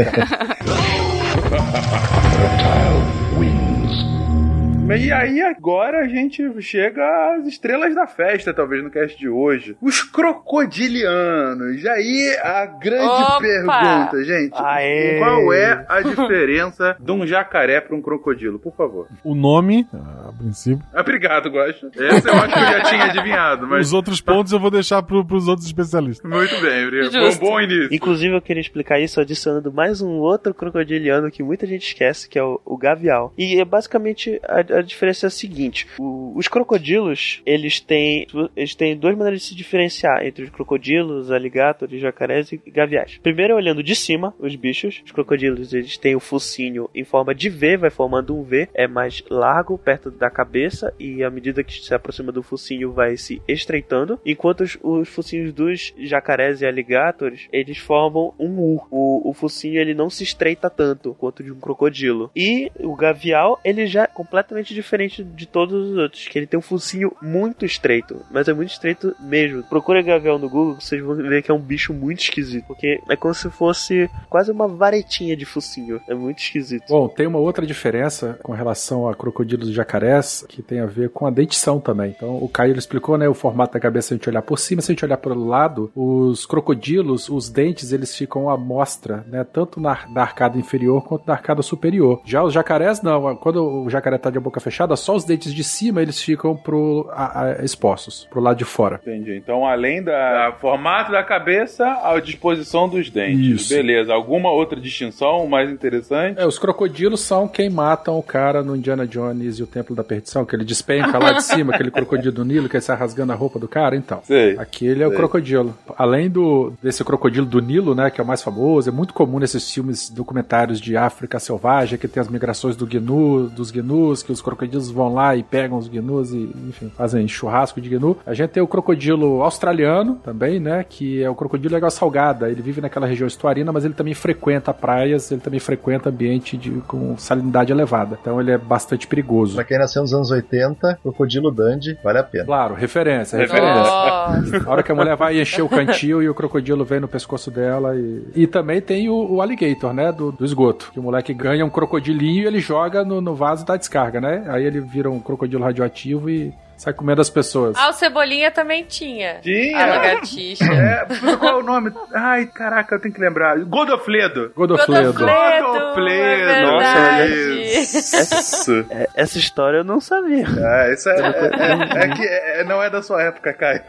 [SPEAKER 7] cara.
[SPEAKER 2] E aí agora a gente chega às estrelas da festa, talvez no cast de hoje. Os crocodilianos. E aí a grande
[SPEAKER 4] Opa!
[SPEAKER 2] pergunta, gente.
[SPEAKER 3] Aê!
[SPEAKER 2] Qual é a diferença de um jacaré para um crocodilo? Por favor.
[SPEAKER 1] O nome, a princípio.
[SPEAKER 2] Obrigado, Gosto. Essa eu acho que eu já tinha adivinhado, mas...
[SPEAKER 1] Os outros pontos eu vou deixar pro, pros outros especialistas.
[SPEAKER 2] Muito bem, obrigado. Bom início.
[SPEAKER 3] Inclusive, eu queria explicar isso adicionando mais um outro crocodiliano que muita gente esquece, que é o, o gavial. E é basicamente a, a diferença é a seguinte: o- os crocodilos eles têm eles têm duas maneiras de se diferenciar entre os crocodilos, aligatores, jacarés e gaviais. Primeiro, olhando de cima os bichos, os crocodilos eles têm o focinho em forma de V, vai formando um V, é mais largo perto da cabeça e à medida que se aproxima do focinho vai se estreitando, enquanto os, os focinhos dos jacarés e aligatores eles formam um U. O, o focinho ele não se estreita tanto quanto de um crocodilo. E o gavial ele já é completamente totalmente diferente de todos os outros, que ele tem um focinho muito estreito, mas é muito estreito mesmo. Procura Gavião no Google, vocês vão ver que é um bicho muito esquisito, porque é como se fosse quase uma varetinha de focinho. É muito esquisito.
[SPEAKER 7] Bom, tem uma outra diferença com relação a crocodilos e jacarés, que tem a ver com a dentição também. Então, o Caio explicou, né, o formato da cabeça se a gente olhar por cima, se a gente olhar pelo lado, os crocodilos, os dentes, eles ficam à mostra, né, tanto na, na arcada inferior quanto na arcada superior. Já os jacarés, não. Quando o jacaré tá de boca fechada, só os dentes de cima, eles ficam pro, a, a, expostos, pro lado de fora.
[SPEAKER 2] Entendi. Então, além da formato da cabeça, a disposição dos dentes.
[SPEAKER 7] Isso.
[SPEAKER 2] Beleza. Alguma outra distinção mais interessante?
[SPEAKER 7] É, os crocodilos são quem matam o cara no Indiana Jones e o Templo da Perdição, que ele despenca lá de cima, aquele crocodilo do Nilo que ele sai rasgando a roupa do cara, então.
[SPEAKER 2] Sei.
[SPEAKER 7] Aquele é o
[SPEAKER 2] Sei.
[SPEAKER 7] crocodilo. Além do desse crocodilo do Nilo, né, que é o mais famoso, é muito comum nesses filmes documentários de África selvagem, que tem as migrações do gnu, dos gnus, que os crocodilos vão lá e pegam os gnus e, enfim, fazem churrasco de gnu. A gente tem o crocodilo australiano também, né, que é o crocodilo legal salgada. Ele vive naquela região estuarina, mas ele também frequenta praias, ele também frequenta ambiente de, com salinidade elevada. Então ele é bastante perigoso.
[SPEAKER 5] Pra quem nasceu nos anos 80, Crocodilo Dandy, vale a pena.
[SPEAKER 7] Claro, referência,
[SPEAKER 2] Referência.
[SPEAKER 4] Nossa.
[SPEAKER 7] A hora que a mulher vai encher o cantil e o crocodilo vem no pescoço dela. E, e também tem o, o alligator, né? Do, do esgoto. Que o moleque ganha um crocodilinho e ele joga no, no vaso da descarga, né? Aí ele vira um crocodilo radioativo e sai comendo as pessoas.
[SPEAKER 6] Ah, o Cebolinha também tinha.
[SPEAKER 2] Tinha.
[SPEAKER 6] A lagartixa.
[SPEAKER 2] É, qual é o nome? Ai, caraca, eu tenho que lembrar. Godofledo.
[SPEAKER 7] Godofledo.
[SPEAKER 6] Godofledo, é
[SPEAKER 2] Nossa,
[SPEAKER 6] verdade.
[SPEAKER 2] Isso.
[SPEAKER 3] É, essa história eu não sabia.
[SPEAKER 2] É, isso é, é, é que é- não é da sua época, Caio.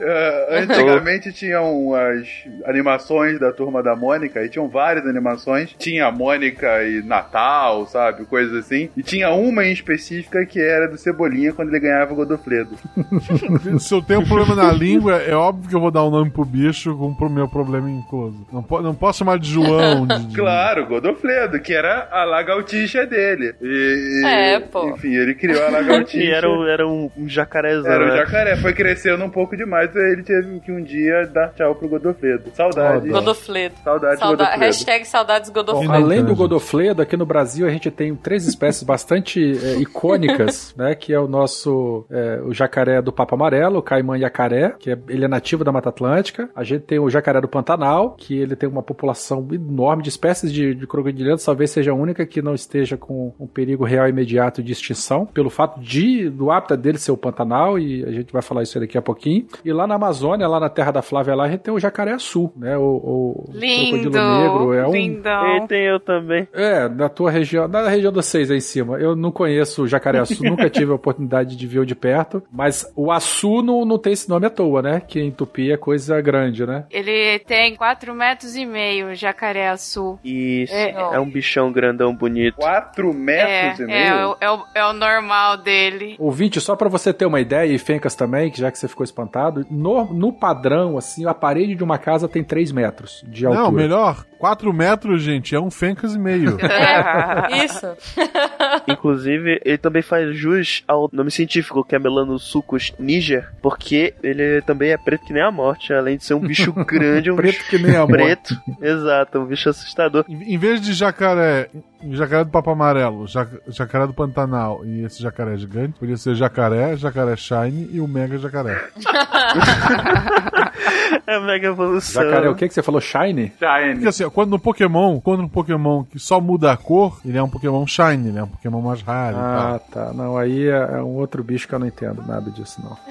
[SPEAKER 2] É, antigamente tinham as animações da turma da Mônica, e tinham várias animações. Tinha a Mônica e Natal, sabe? Coisas assim. E tinha uma em específica que era do Cebolinha quando ele ganhava o Godofredo.
[SPEAKER 1] Se eu tenho um problema na língua, é óbvio que eu vou dar um nome pro bicho com o meu problema incluso. Não, po não posso chamar de João. De, de-
[SPEAKER 2] Claro, Godofredo, que era a lagartixa dele. E, e-
[SPEAKER 6] É, pô.
[SPEAKER 2] Enfim, ele criou a lagartixa.
[SPEAKER 3] E era, um- era um, um jacarezão.
[SPEAKER 2] Era o
[SPEAKER 3] né?
[SPEAKER 2] jacaré, foi crescendo um pouco demais, aí ele teve que um dia dar tchau pro Godofredo. Saudade.
[SPEAKER 7] Oh,
[SPEAKER 6] Godofledo.
[SPEAKER 2] Saudade
[SPEAKER 6] Sauda
[SPEAKER 2] Godofredo.
[SPEAKER 6] Hashtag saudades
[SPEAKER 7] Bom,
[SPEAKER 6] Godofredo.
[SPEAKER 7] além do
[SPEAKER 1] Entendi.
[SPEAKER 7] Godofledo, aqui no Brasil a gente tem três espécies bastante é, icônicas, né? Que é o nosso é, o jacaré do Papo Amarelo, o caimã yacaré, que é, ele é nativo da Mata Atlântica. A gente tem o jacaré do Pantanal, que ele tem uma população enorme de espécies de, de crocodilianos, talvez seja a única que não esteja com um perigo real e imediato de extinção, pelo fato de do hábitat dele ser o Pantanal, e a gente vai falar isso daqui a pouquinho. E lá na Amazônia, lá na terra da Flávia, lá a gente tem o jacaré sul, né? O, o
[SPEAKER 4] Lindo.
[SPEAKER 7] crocodilo negro é um
[SPEAKER 4] Lindão.
[SPEAKER 3] E tem eu também.
[SPEAKER 7] é, na tua região, na região dos seis aí em cima. Eu não conheço o jacaré-açu, nunca tive a oportunidade de ver-o de perto, mas o açu não, não tem esse nome à toa, né? Que em tupi é coisa grande, né?
[SPEAKER 4] Ele tem 4 metros e meio, jacaré azul.
[SPEAKER 3] Isso.
[SPEAKER 4] É.
[SPEAKER 3] É, um bichão grandão bonito.
[SPEAKER 2] 4
[SPEAKER 4] É,
[SPEAKER 2] metros e
[SPEAKER 4] é,
[SPEAKER 2] meio?
[SPEAKER 4] o- é, o, é o normal dele.
[SPEAKER 7] Ouvinte, só pra você ter uma ideia, e Fencas também, que já que você ficou espantado, no, no padrão, assim, a parede de uma casa tem 3 metros de altura.
[SPEAKER 1] Não, melhor. 4 metros, gente, é um fencas e meio.
[SPEAKER 6] É, isso.
[SPEAKER 3] Inclusive, ele também faz jus ao nome científico, que é Melanosuchus niger, porque ele também é preto que nem a morte, além de ser um bicho grande, um
[SPEAKER 7] Preto
[SPEAKER 3] bicho
[SPEAKER 7] que nem a morte.
[SPEAKER 3] preto. Exato, um bicho assustador.
[SPEAKER 1] Em em vez de jacaré, jacaré do Papo Amarelo, ja- jacaré do Pantanal e esse jacaré gigante, podia ser jacaré, jacaré shine e o mega jacaré.
[SPEAKER 3] É mega evolução.
[SPEAKER 7] Jacaré, o que que você falou? Shine?
[SPEAKER 1] Porque
[SPEAKER 2] Shine.
[SPEAKER 1] assim, ó, quando no Pokémon, quando um Pokémon que só muda a cor, ele é um Pokémon shine, ele é um Pokémon mais raro. e
[SPEAKER 7] Ah, tá. Não, aí é, é um outro bicho que eu não entendo nada disso, não.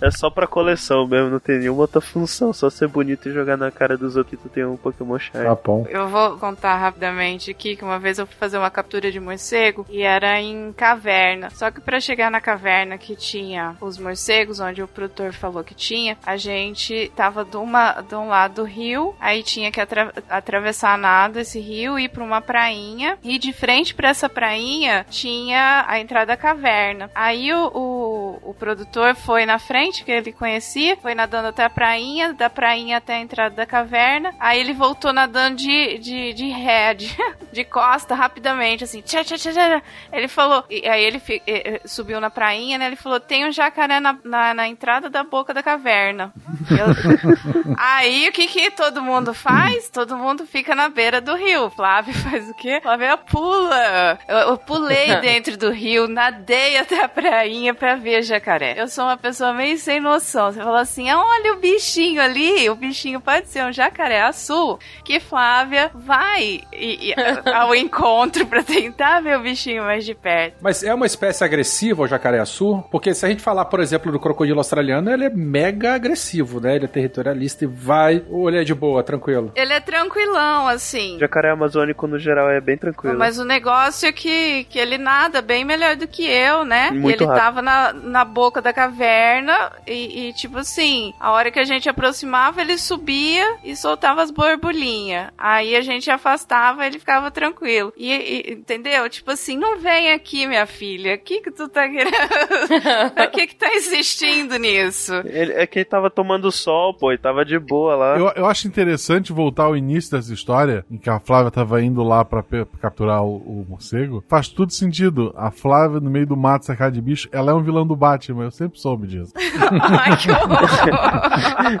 [SPEAKER 3] É só pra coleção mesmo, não tem nenhuma outra função. Só ser bonito e jogar na cara dos outros que tu tem um Pokémon Shine.
[SPEAKER 7] Tá bom.
[SPEAKER 4] Eu vou contar rapidamente aqui que uma vez eu fui fazer uma captura de morcego e era em caverna. Só que pra chegar na caverna que tinha os morcegos, onde o produtor falou que tinha, a gente tava de, uma, de um lado do rio, aí tinha que atra- atravessar nada esse rio e ir pra uma prainha. E de frente pra essa prainha tinha a entrada da caverna. Aí o, o, o produtor foi na frente, que ele conhecia, foi nadando até a prainha, da prainha até a entrada da caverna. Aí ele voltou nadando de, de, de ré, de, de costa, rapidamente, assim. Tchá, tchá, tchá, tchá. Ele falou. E aí ele fi- eh, subiu na prainha, né? Ele falou: tem um jacaré na, na, na entrada da boca da caverna. Eu- Aí o que que todo mundo faz? Todo mundo fica na beira do rio. Flávio faz o quê? Flávio pula. Eu, eu pulei dentro do rio, nadei até a prainha pra ver jacaré. Eu sou uma pessoa meio sem noção. Você fala assim: olha o bichinho ali, o bichinho pode ser um jacaré azul. Que Flávia vai e- e- ao encontro pra tentar ver o bichinho mais de perto.
[SPEAKER 7] Mas é uma espécie agressiva o jacaré-açu? Porque se a gente falar, por exemplo, do crocodilo australiano, ele é mega agressivo, né? Ele é territorialista e vai. Ou ele é de boa, tranquilo?
[SPEAKER 4] Ele é tranquilão, assim.
[SPEAKER 3] Jacaré amazônico, no geral, é bem tranquilo.
[SPEAKER 4] Mas o negócio é que, que ele nada bem melhor do que eu, né?
[SPEAKER 3] Muito
[SPEAKER 4] e ele
[SPEAKER 3] rápido.
[SPEAKER 4] tava na, na boca da caverna e, e, tipo assim, a hora que a gente aproximava, ele subia e soltava as borbulhinhas. Aí a gente afastava, ele ficava tranquilo. E, e- entendeu? Tipo assim, não vem aqui, minha filha. O que que tu tá querendo? pra que que tá insistindo nisso?
[SPEAKER 3] Ele, é que ele tava tomando sol, pô, ele tava de boa lá.
[SPEAKER 1] Eu, eu acho interessante voltar ao início dessa história, em que a Flávia tava indo lá pra capturar o, o morcego. Faz tudo sentido. A Flávia, no meio do mato cercada de bicho, ela é um vilão do Batman. Eu sempre soube disso.
[SPEAKER 4] Ai, que horror.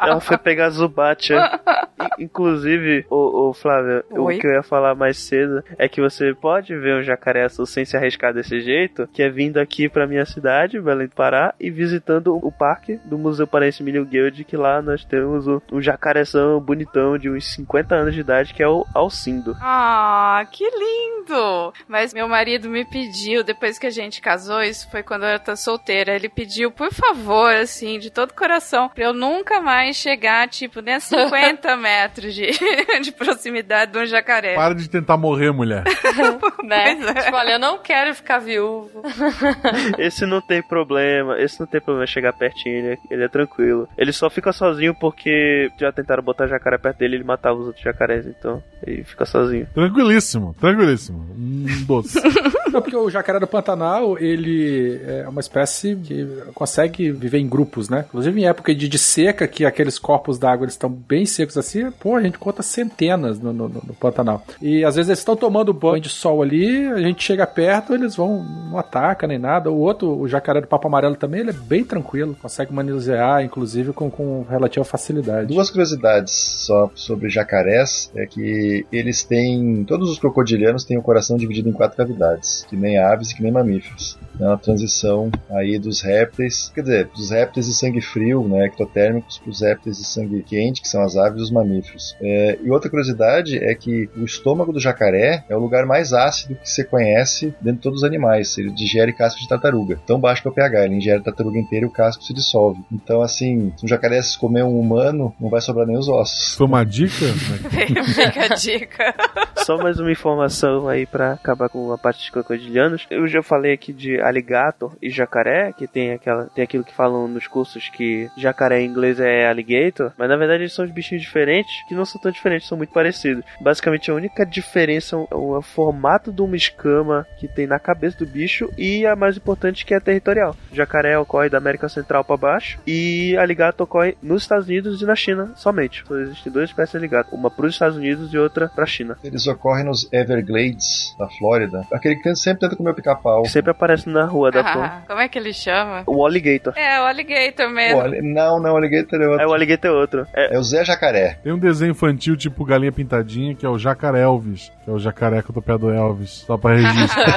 [SPEAKER 3] Ela foi pegar Zubat. Inclusive, o, o Flávio,
[SPEAKER 4] Oi?
[SPEAKER 3] o que eu ia falar mais cedo é que você pode ver um jacaré azul sem se arriscar desse jeito, que é vindo aqui pra minha cidade, Belém do Pará, e visitando o parque do Museu Paraense Milho Guild, que lá nós temos um jacarezão bonitão de uns 50 anos de idade, que é o Alcindo.
[SPEAKER 4] Ah, que lindo! Mas meu marido me pediu, depois que a gente casou, isso foi quando eu era solteira, ele pediu, por favor, assim, de todo coração, pra eu nunca mais chegar, tipo, nem a 50 metros de, de proximidade de um jacaré.
[SPEAKER 1] Para de tentar morrer, mulher.
[SPEAKER 6] né?
[SPEAKER 4] Pois é.
[SPEAKER 6] Tipo, olha, eu não quero ficar viúvo.
[SPEAKER 3] Esse não tem problema, esse não tem problema chegar pertinho, ele é, ele é tranquilo. Ele só fica sozinho porque já tentaram botar jacaré perto dele e ele matava os outros jacarés, então ele fica sozinho.
[SPEAKER 1] Tranquilíssimo, tranquilíssimo. Um doce.
[SPEAKER 7] Não, porque o jacaré do Pantanal, ele é uma espécie que consegue viver em grupos, né? Inclusive em época de, de seca, que aqueles corpos d'água eles estão bem secos assim, pô, a gente conta centenas no, no- no- no E às vezes eles estão tomando banho de sol ali, a gente chega perto, eles vão, não ataca nem nada. O outro, o jacaré do Papo Amarelo também, ele é bem tranquilo, consegue manusear, inclusive, com, com relativa facilidade.
[SPEAKER 5] Duas curiosidades só sobre jacarés é que eles têm. Todos os crocodilianos têm o coração dividido em quatro cavidades, que nem aves e que nem mamíferos. É uma transição aí dos répteis, quer dizer, dos répteis de sangue frio, né, ectotérmicos, para os répteis de sangue quente, que são as aves e os mamíferos. É, e outra curiosidade é que o estômago do jacaré é o lugar mais ácido que você conhece dentro de todos os animais. Ele digere casco de tartaruga. Tão baixo que é o pH, ele ingere a tartaruga inteira e o casco se dissolve. Então, assim, se um jacaré se comer um humano, não vai sobrar nem os ossos.
[SPEAKER 1] Foi uma dica?
[SPEAKER 4] Fica a dica.
[SPEAKER 3] Só mais uma informação aí pra acabar com a parte de crocodilianos. Eu já falei aqui de alligator e jacaré, que tem aquela tem aquilo que falam nos cursos que jacaré em inglês é alligator, mas na verdade eles são de bichinhos diferentes, que não são tão diferentes, são muito parecidos. Basicamente a única diferença é o, o formato de uma escama que tem na cabeça do bicho e a mais importante que é territorial. Jacaré ocorre da América Central pra baixo e alligator ocorre nos Estados Unidos e na China somente. Só existem duas espécies de alligator, uma para os Estados Unidos e outra pra China.
[SPEAKER 5] Eles ocorrem nos Everglades, da Flórida. Aquele que sempre tenta comer o pica-pau.
[SPEAKER 3] Sempre aparece na rua da.
[SPEAKER 4] Ah, como é que ele chama?
[SPEAKER 3] O alligator.
[SPEAKER 4] É, o alligator mesmo.
[SPEAKER 5] ali- não, não, alligator é
[SPEAKER 3] É,
[SPEAKER 5] outro.
[SPEAKER 3] o alligator é outro. É,
[SPEAKER 5] É o Zé Jacaré.
[SPEAKER 1] Tem um desenho infantil tipo Galinha Pintadinha, que é o Jacaré Elvis, é o jacaré com o topé do Elvis, só pra registro.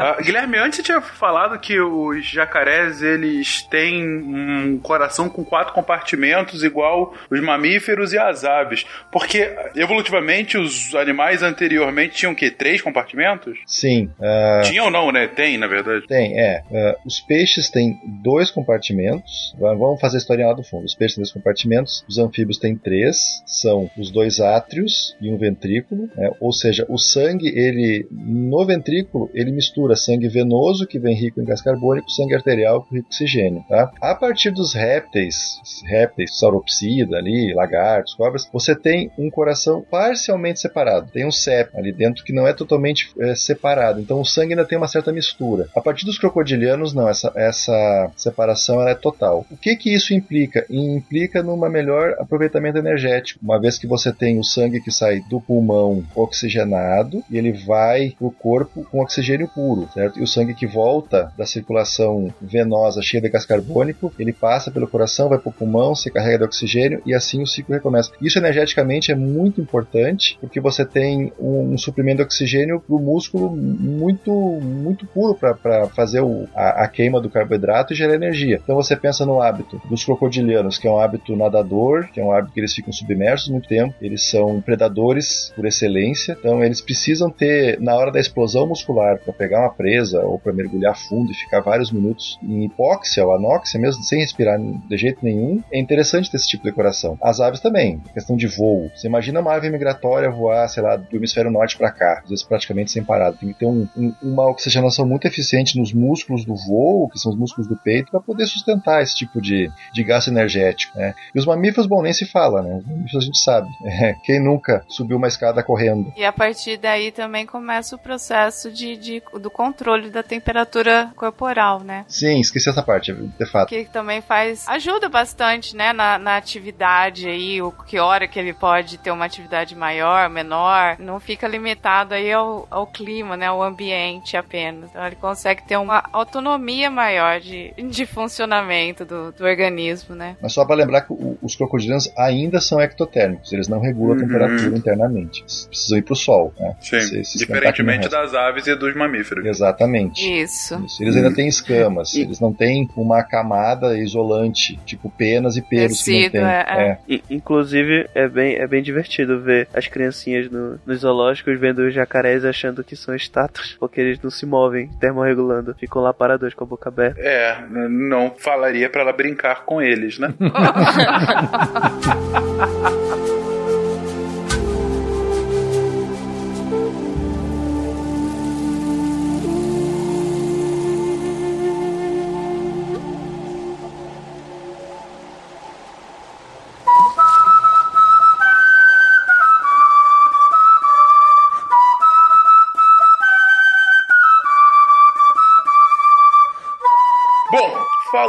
[SPEAKER 2] Ah, Guilherme, antes você tinha falado que os jacarés eles têm um coração com quatro compartimentos, igual os mamíferos e as aves. Porque evolutivamente os animais anteriormente tinham o quê? Três compartimentos?
[SPEAKER 5] Sim, ah,
[SPEAKER 2] Tinham ou não, né? Tem, na verdade.
[SPEAKER 5] tem, é. Ah, os peixes têm dois compartimentos. Va- Vamos fazer a historinha lá do fundo. Os peixes têm dois compartimentos, os anfíbios têm três. São os dois átrios e um ventrículo. né? Ou seja, o sangue, ele no ventrículo, ele mistura sangue venoso, que vem rico em gás carbônico, sangue arterial, rico em oxigênio. Tá? A partir dos répteis, répteis, sauropsida ali, lagartos, cobras, você tem um coração parcialmente separado. tem um septo ali dentro que não é totalmente é, separado. Então o sangue ainda tem uma certa mistura. A partir dos crocodilianos, não, essa, essa separação é total. O que que isso implica? Implica numa melhor aproveitamento energético, uma vez que você tem o sangue que sai do pulmão oxigenado e ele vai para o corpo com oxigênio puro, certo? E o sangue que volta da circulação venosa cheia de gás carbônico, ele passa pelo coração, vai para o pulmão, se carrega de oxigênio e assim o ciclo recomeça. Isso energeticamente é muito importante porque você tem um, um suprimento de oxigênio para o músculo muito, muito puro para fazer o, a, a, queima do carboidrato e gerar energia. Então você pensa no hábito dos crocodilianos, que é um hábito nadador, que é um hábito que eles ficam submersos muito tempo, eles são predadores por excelência, então eles precisam ter, na hora da explosão muscular, para pegar uma presa ou para mergulhar fundo e ficar vários minutos em hipóxia ou anóxia, mesmo sem respirar de jeito nenhum, é interessante ter esse tipo de decoração. As aves também, questão de voo. Você imagina uma ave migratória voar, sei lá, do hemisfério norte para cá, às vezes praticamente sem parar. Tem que ter um, um, uma oxigenação muito eficiente nos músculos do voo, que são os músculos do peito, para poder sustentar esse tipo de, de gasto energético. Né? E os mamíferos, bom, nem se fala, né? Os mamíferos a gente sabe. É, quem nunca subiu uma escada correndo?
[SPEAKER 4] E a partir daí também começa o processo de, de do controle da temperatura corporal, né?
[SPEAKER 5] Sim, esqueci essa parte, de fato.
[SPEAKER 4] Que também faz. ajuda bastante, né, na, na atividade aí, o que hora que ele pode ter uma atividade maior, menor. Não fica limitado aí ao, ao clima, né? Ao ambiente apenas. Então ele consegue ter uma autonomia maior de, de funcionamento do, do organismo, né?
[SPEAKER 5] Mas só para lembrar que o, os crocodilos ainda são ectotérmicos, eles não regulam uhum. a temperatura internamente. Eles precisam ir pro sol, né?
[SPEAKER 2] Sim. Se, se Diferentemente das aves e dos mamíferos.
[SPEAKER 5] Exatamente.
[SPEAKER 4] Isso.
[SPEAKER 5] Isso. Eles ainda têm escamas, e... eles não têm uma camada isolante, tipo penas e pelos Tecido, que não tem. É,
[SPEAKER 3] é. é. Inclusive, é bem, é bem divertido ver as criancinhas no, nos zoológicos vendo os jacarés achando que são estátuas, porque eles não se movem termorregulando, ficam lá parados com a boca aberta.
[SPEAKER 2] É, não falaria para ela brincar com eles, né?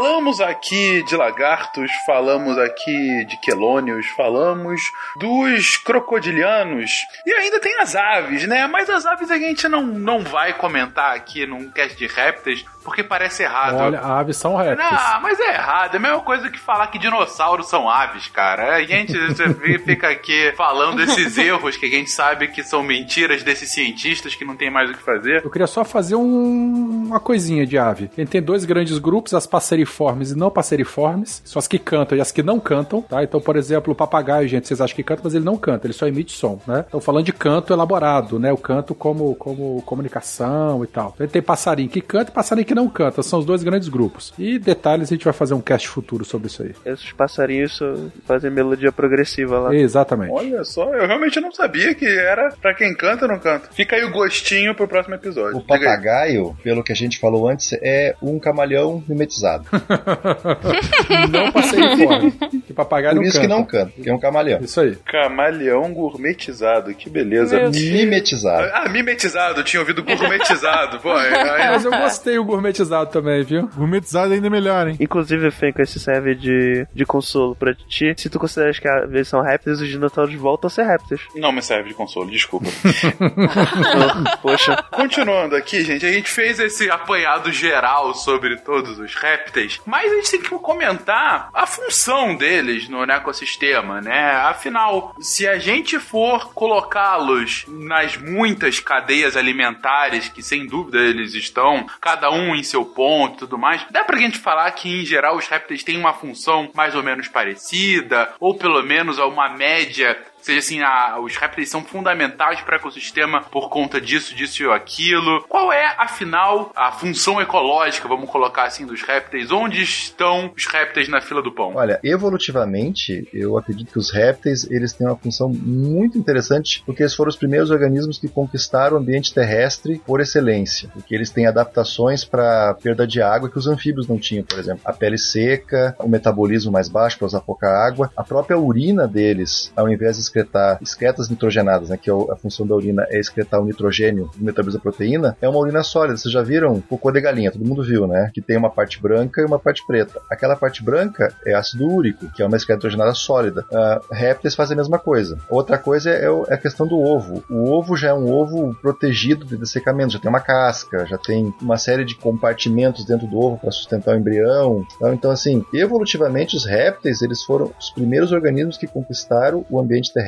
[SPEAKER 2] Falamos aqui de lagartos, falamos aqui de quelônios, falamos dos crocodilianos e ainda tem as aves, né? Mas as aves a gente não, não vai comentar aqui num cast de répteis porque parece errado.
[SPEAKER 7] Olha, aves são répteis.
[SPEAKER 2] Não, mas é errado. É a mesma coisa que falar que dinossauros são aves, cara. A gente fica aqui falando esses erros que a gente sabe que são mentiras desses cientistas que não tem mais o que fazer.
[SPEAKER 7] Eu queria só fazer um, uma coisinha de ave. A gente tem dois grandes grupos, as passeriformes e não passeriformes. São as que cantam e as que não cantam, tá? Então, por exemplo, o papagaio, gente, vocês acham que canta, mas ele não canta, ele só emite som, né? Então, falando de canto elaborado, né? O canto como, como comunicação e tal. Então, tem passarinho que canta e passarinho que não canta. São os dois grandes grupos. E detalhes, a gente vai fazer um cast futuro sobre isso aí.
[SPEAKER 3] Esses passarinhos fazem melodia progressiva lá.
[SPEAKER 7] Exatamente.
[SPEAKER 2] Olha só, eu realmente não sabia que era para quem canta ou não canta. Fica aí o gostinho pro próximo episódio.
[SPEAKER 5] O papagaio, pelo que a gente falou antes, é um camaleão mimetizado.
[SPEAKER 7] não passei fora. Que papagaio
[SPEAKER 5] Por isso
[SPEAKER 7] canta.
[SPEAKER 5] que não canta, que é um camaleão.
[SPEAKER 7] Isso aí.
[SPEAKER 2] Camaleão gourmetizado, que beleza.
[SPEAKER 5] Mimetizado.
[SPEAKER 2] Ah, mimetizado, tinha ouvido gourmetizado. Pô, aí...
[SPEAKER 7] Mas eu gostei o gourmetizado também, viu?
[SPEAKER 1] Gourmetizado ainda é melhor, hein?
[SPEAKER 3] Inclusive, Fenco, esse serve de, de consolo pra ti. Se tu consideras que eles são répteis, os dinossauros voltam a ser répteis.
[SPEAKER 2] Não me serve de consolo, desculpa.
[SPEAKER 3] Poxa.
[SPEAKER 2] Continuando aqui, gente, a gente fez esse apanhado geral sobre todos os répteis, mas a gente tem que comentar a função deles no ecossistema, né? Afinal, se a gente for colocá-los nas muitas cadeias alimentares que sem dúvida eles estão, cada um em seu ponto e tudo mais, dá pra gente falar que em geral os répteis têm uma função mais ou menos parecida, ou pelo menos uma média seja assim, a, os répteis são fundamentais para o ecossistema por conta disso, disso e aquilo. Qual é, afinal, a função ecológica, vamos colocar assim, dos répteis? Onde estão os répteis na fila do pão?
[SPEAKER 5] Olha, evolutivamente, eu acredito que os répteis eles têm uma função muito interessante, porque eles foram os primeiros organismos que conquistaram o ambiente terrestre por excelência, porque eles têm adaptações para perda de água que os anfíbios não tinham, por exemplo, a pele seca, o metabolismo mais baixo para usar pouca água, a própria urina deles, ao invés de excretar excretas nitrogenadas, né, que é a função da urina é excretar o nitrogênio do metabolismo da proteína, é uma urina sólida. Vocês já viram cocô de galinha, todo mundo viu, né? Que tem uma parte branca e uma parte preta. Aquela parte branca é ácido úrico, que é uma excreta nitrogenada sólida. Uh, répteis fazem a mesma coisa. Outra coisa é, é a questão do ovo. O ovo já é um ovo protegido de dessecamento, já tem uma casca, já tem uma série de compartimentos dentro do ovo para sustentar o embrião. Então, então, assim, evolutivamente os répteis eles foram os primeiros organismos que conquistaram o ambiente terrestre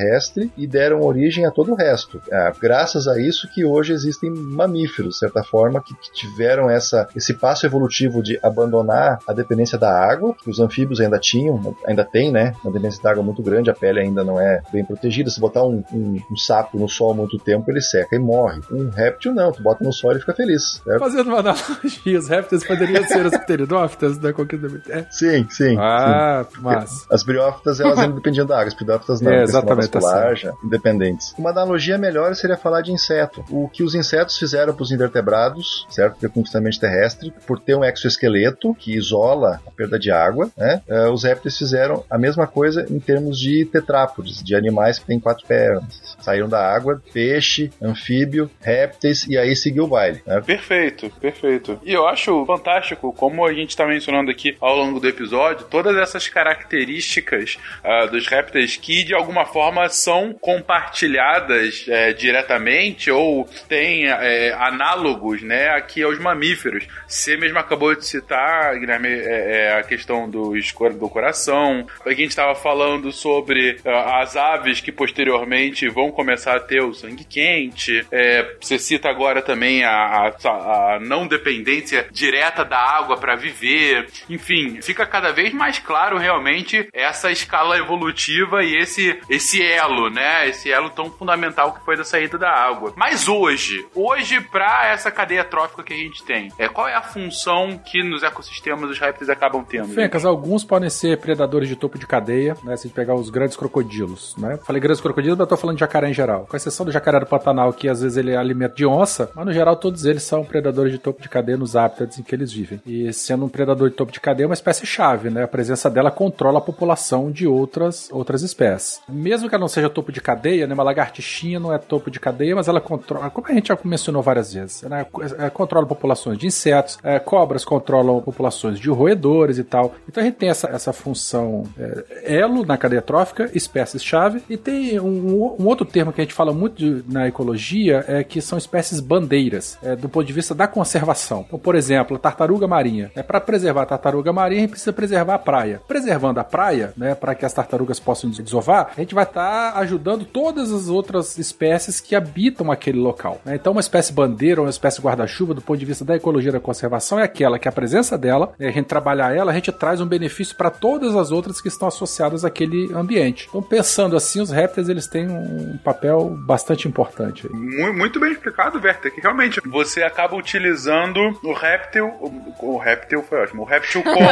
[SPEAKER 5] e deram origem a todo o resto. É, graças a isso que hoje existem mamíferos, de certa forma, que, que tiveram essa, esse passo evolutivo de abandonar a dependência da água, que os anfíbios ainda tinham, ainda tem, né? Uma dependência da água muito grande, a pele ainda não é bem protegida. Se botar um, um, um sapo no sol muito tempo, ele seca e morre. Um réptil não, tu bota no sol e fica feliz.
[SPEAKER 7] Certo? Fazendo uma analogia, os répteis poderiam ser os pteridófitas da conquista
[SPEAKER 5] é. Sim, sim.
[SPEAKER 7] Ah, sim. mas.
[SPEAKER 5] As briófitas, elas ainda dependiam da água, as pteridófitas não,
[SPEAKER 7] é, exatamente, tá
[SPEAKER 5] larja, independentes. Uma analogia melhor seria falar de inseto. O que os insetos fizeram para os invertebrados, certo? O conquistamento terrestre, por ter um exoesqueleto que isola a perda de água, né? Uh, os répteis fizeram a mesma coisa em termos de tetrápodes, de animais que têm quatro pernas. Saíram da água, peixe, anfíbio, répteis e aí seguiu o baile. Né?
[SPEAKER 2] Perfeito, perfeito. E eu acho fantástico como a gente está mencionando aqui ao longo do episódio todas essas características uh, dos répteis que de alguma forma são compartilhadas é, diretamente ou têm é, análogos, né, aqui aos mamíferos. Você mesmo acabou de citar, Guilherme, é, é a questão do, do coração. A gente estava falando sobre uh, as aves que posteriormente vão começar a ter o sangue quente. É, você cita agora também a, a, a não dependência direta da água para viver. Enfim, fica cada vez mais claro realmente essa escala evolutiva e esse, esse elo, né? Esse elo tão fundamental que foi da saída da água. Mas hoje, hoje, para essa cadeia trófica que a gente tem, é, qual é a função que nos ecossistemas os répteis acabam tendo?
[SPEAKER 7] Fencas, alguns podem ser predadores de topo de cadeia, né? Se a gente pegar os grandes crocodilos, né? Falei grandes crocodilos, mas tô falando de jacaré em geral. Com exceção do jacaré do Pantanal, que às vezes ele é alimento de onça, mas no geral todos eles são predadores de topo de cadeia nos hábitats em que eles vivem. E sendo um predador de topo de cadeia é uma espécie chave, né? A presença dela controla a população de outras, outras espécies. Mesmo que ela não seja topo de cadeia, né? Uma lagartixinha não é topo de cadeia, mas ela controla, como a gente já mencionou várias vezes, né? É, controla populações de insetos, é, cobras controlam populações de roedores e tal. Então a gente tem essa, essa função é, elo na cadeia trófica, espécies-chave, e tem um, um, outro termo que a gente fala muito de, na ecologia, é que são espécies bandeiras, é, do ponto de vista da conservação. Então, por exemplo, a tartaruga marinha. É para preservar a tartaruga marinha, a gente precisa preservar a praia. Preservando a praia, né, para que as tartarugas possam desovar, a gente vai tá ajudando todas as outras espécies que habitam aquele local. Né? Então, uma espécie bandeira, uma espécie guarda-chuva, do ponto de vista da ecologia da conservação, é aquela que a presença dela, né, a gente trabalhar ela, a gente traz um benefício para todas as outras que estão associadas àquele ambiente. Então, pensando assim, os répteis eles têm um papel bastante importante.
[SPEAKER 2] Muito bem explicado, Werther, que realmente você acaba utilizando o réptil, o, o réptil foi ótimo, o réptil como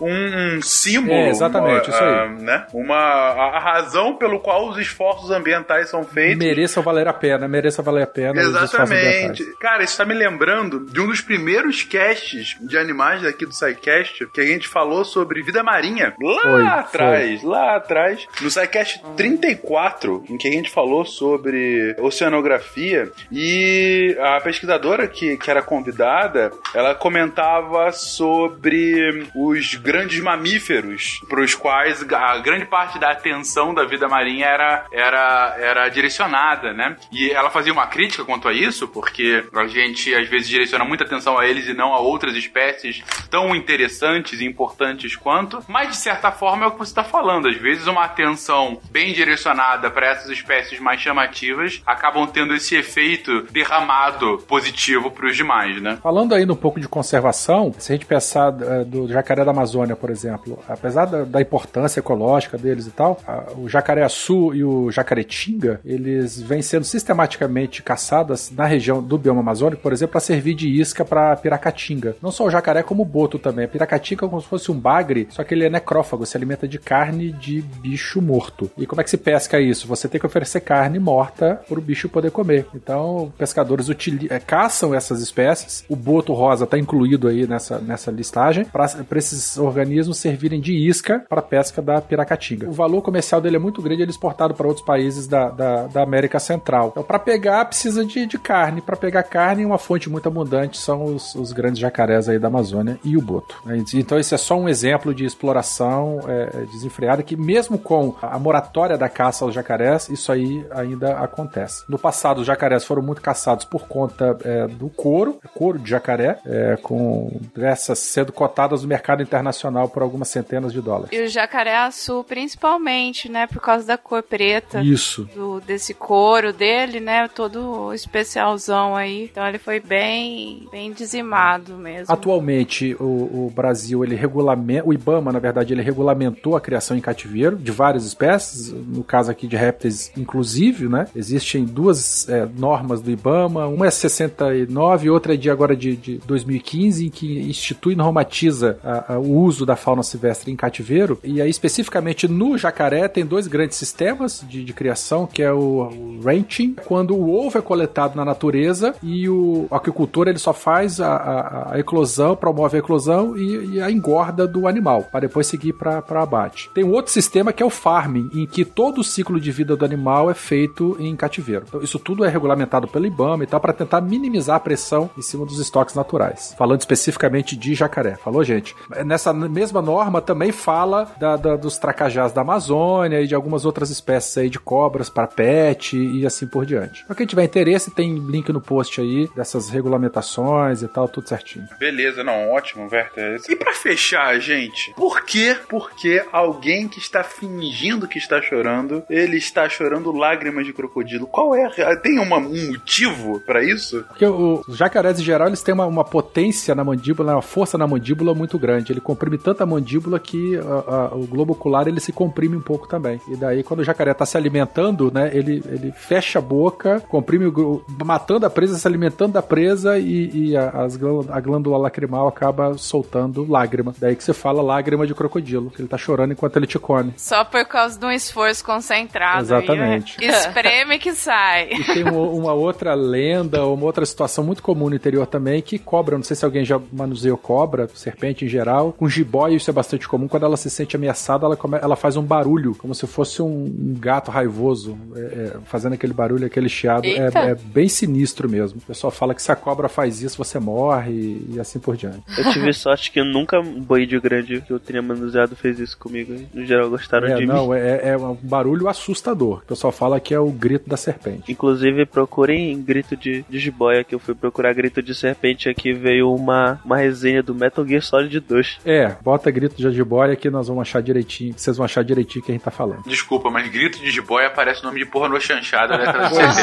[SPEAKER 2] um, um símbolo. É,
[SPEAKER 7] exatamente, uma, isso aí.
[SPEAKER 2] Uh, né? Uma, a, a, razão pelo qual os esforços ambientais são feitos.
[SPEAKER 7] Mereça valer a pena, mereça valer a pena.
[SPEAKER 2] Exatamente. Cara, isso tá me lembrando de um dos primeiros casts de animais daqui do SciCast, que a gente falou sobre vida marinha. Lá foi, atrás, foi. lá atrás. No SciCast 34, em que a gente falou sobre oceanografia, e a pesquisadora que, que era convidada, ela comentava sobre os grandes mamíferos para os quais a grande parte da atenção da vida marinha era, era, era direcionada, né? E ela fazia uma crítica quanto a isso, porque a gente às vezes direciona muita atenção a eles e não a outras espécies tão interessantes e importantes quanto, mas de certa forma é o que você está falando. Às vezes uma atenção bem direcionada para essas espécies mais chamativas acabam tendo esse efeito derramado positivo para os demais, né?
[SPEAKER 7] Falando ainda um pouco de conservação, se a gente pensar uh, do jacaré da Amazônia, por exemplo, apesar da, da importância ecológica deles e tal, o jacaré-açu e o jacaretinga, eles vêm sendo sistematicamente caçados na região do bioma amazônico, por exemplo, para servir de isca para piracatinga. Não só o jacaré, como o boto também. A piracatinga é como se fosse um bagre, só que ele é necrófago, se alimenta de carne de bicho morto. E como é que se pesca isso? Você tem que oferecer carne morta para o bicho poder comer. Então, pescadores é, caçam essas espécies. O boto rosa está incluído aí nessa, nessa listagem para esses organismos servirem de isca para pesca da piracatinga. O valor comercial dele é muito grande, ele é exportado para outros países da, da, da, América Central. Então, para pegar, precisa de, de carne. Para pegar carne, uma fonte muito abundante são os, os, grandes jacarés aí da Amazônia e o boto. Né? Então, esse é só um exemplo de exploração é, desenfreada que, mesmo com a moratória da caça aos jacarés, isso aí ainda acontece. No passado, os jacarés foram muito caçados por conta é, do couro, couro de jacaré, é, com essas sendo cotadas no mercado internacional por algumas centenas de dólares.
[SPEAKER 4] E o jacaré-açu, principalmente, né, por causa da cor preta.
[SPEAKER 7] Isso.
[SPEAKER 4] Do, desse couro dele, né, todo especialzão aí. Então ele foi bem, bem dizimado mesmo.
[SPEAKER 7] Atualmente, o, o Brasil, ele regulamenta, o IBAMA, na verdade, ele regulamentou a criação em cativeiro de várias espécies, no caso aqui de répteis, inclusive, né, existem duas é, normas do IBAMA, uma é 69 e outra é de agora de, de 2015, em que institui e normatiza a, a, o uso da fauna silvestre em cativeiro. E aí, especificamente no jacaré, tem dois grandes sistemas de, de criação, que é o, o ranching, quando o ovo é coletado na natureza e o, aquicultor ele só faz a, a, a eclosão, promove a eclosão e, e, a engorda do animal, para depois seguir para abate. Tem um outro sistema que é o farming, em que todo o ciclo de vida do animal é feito em cativeiro. Então, isso tudo é regulamentado pelo IBAMA e tal, para tentar minimizar a pressão em cima dos estoques naturais. Falando especificamente de jacaré. Falou, gente? Nessa mesma norma também fala da, da, dos tracajás da Amazônia e de algumas outras espécies aí de cobras para pet e assim por diante. Para quem tiver interesse, tem link no post aí dessas regulamentações e tal, tudo certinho.
[SPEAKER 2] Beleza, não, ótimo, Werther. E para fechar, gente, por que, porque alguém que está fingindo que está chorando, ele está chorando lágrimas de crocodilo? Qual é? Tem uma, um motivo para isso?
[SPEAKER 7] Porque os jacarés em geral, eles têm uma, uma potência na mandíbula, uma força na mandíbula muito grande. Ele comprime tanto a mandíbula que a, a, o globo ocular ele se comprime um pouco também. E daí, quando o jacaré está se alimentando, né, ele, ele fecha a boca, comprime o, matando a presa, se alimentando da presa e, e a, as, a glândula lacrimal acaba soltando lágrima. Daí que você fala lágrima de crocodilo, que ele tá chorando enquanto ele te come.
[SPEAKER 4] Só por causa de um esforço concentrado.
[SPEAKER 7] Exatamente.
[SPEAKER 4] Aí, Espreme que sai.
[SPEAKER 7] E tem uma, uma outra lenda, uma outra situação muito comum no interior também, que cobra, não sei se alguém já manuseou cobra, serpente em geral, com jiboia isso é bastante comum, quando ela se sente ameaçada, ela, come, ela faz um barulho, como se fosse um, um gato raivoso, é, é, fazendo aquele barulho, aquele chiado, é, é, bem sinistro mesmo. O pessoal fala que se a cobra faz isso, você morre e, e assim por diante.
[SPEAKER 3] Eu tive sorte que nunca um boíde grande que eu tenha manuseado fez isso comigo. No geral, gostaram
[SPEAKER 7] é,
[SPEAKER 3] de
[SPEAKER 7] não,
[SPEAKER 3] mim.
[SPEAKER 7] É, é um barulho assustador. O pessoal fala que é o grito da serpente.
[SPEAKER 3] Inclusive, procurem grito de, de jiboia, que eu fui procurar grito de serpente aqui, veio uma, uma resenha do Metal Gear Solid 2.
[SPEAKER 7] É, bota grito de jiboia que nós vamos achar direitinho, vocês vão achar direitinho o que a gente tá falando.
[SPEAKER 2] Desculpa, mas grito de jiboia parece nome de porra no chanchada da década de 70,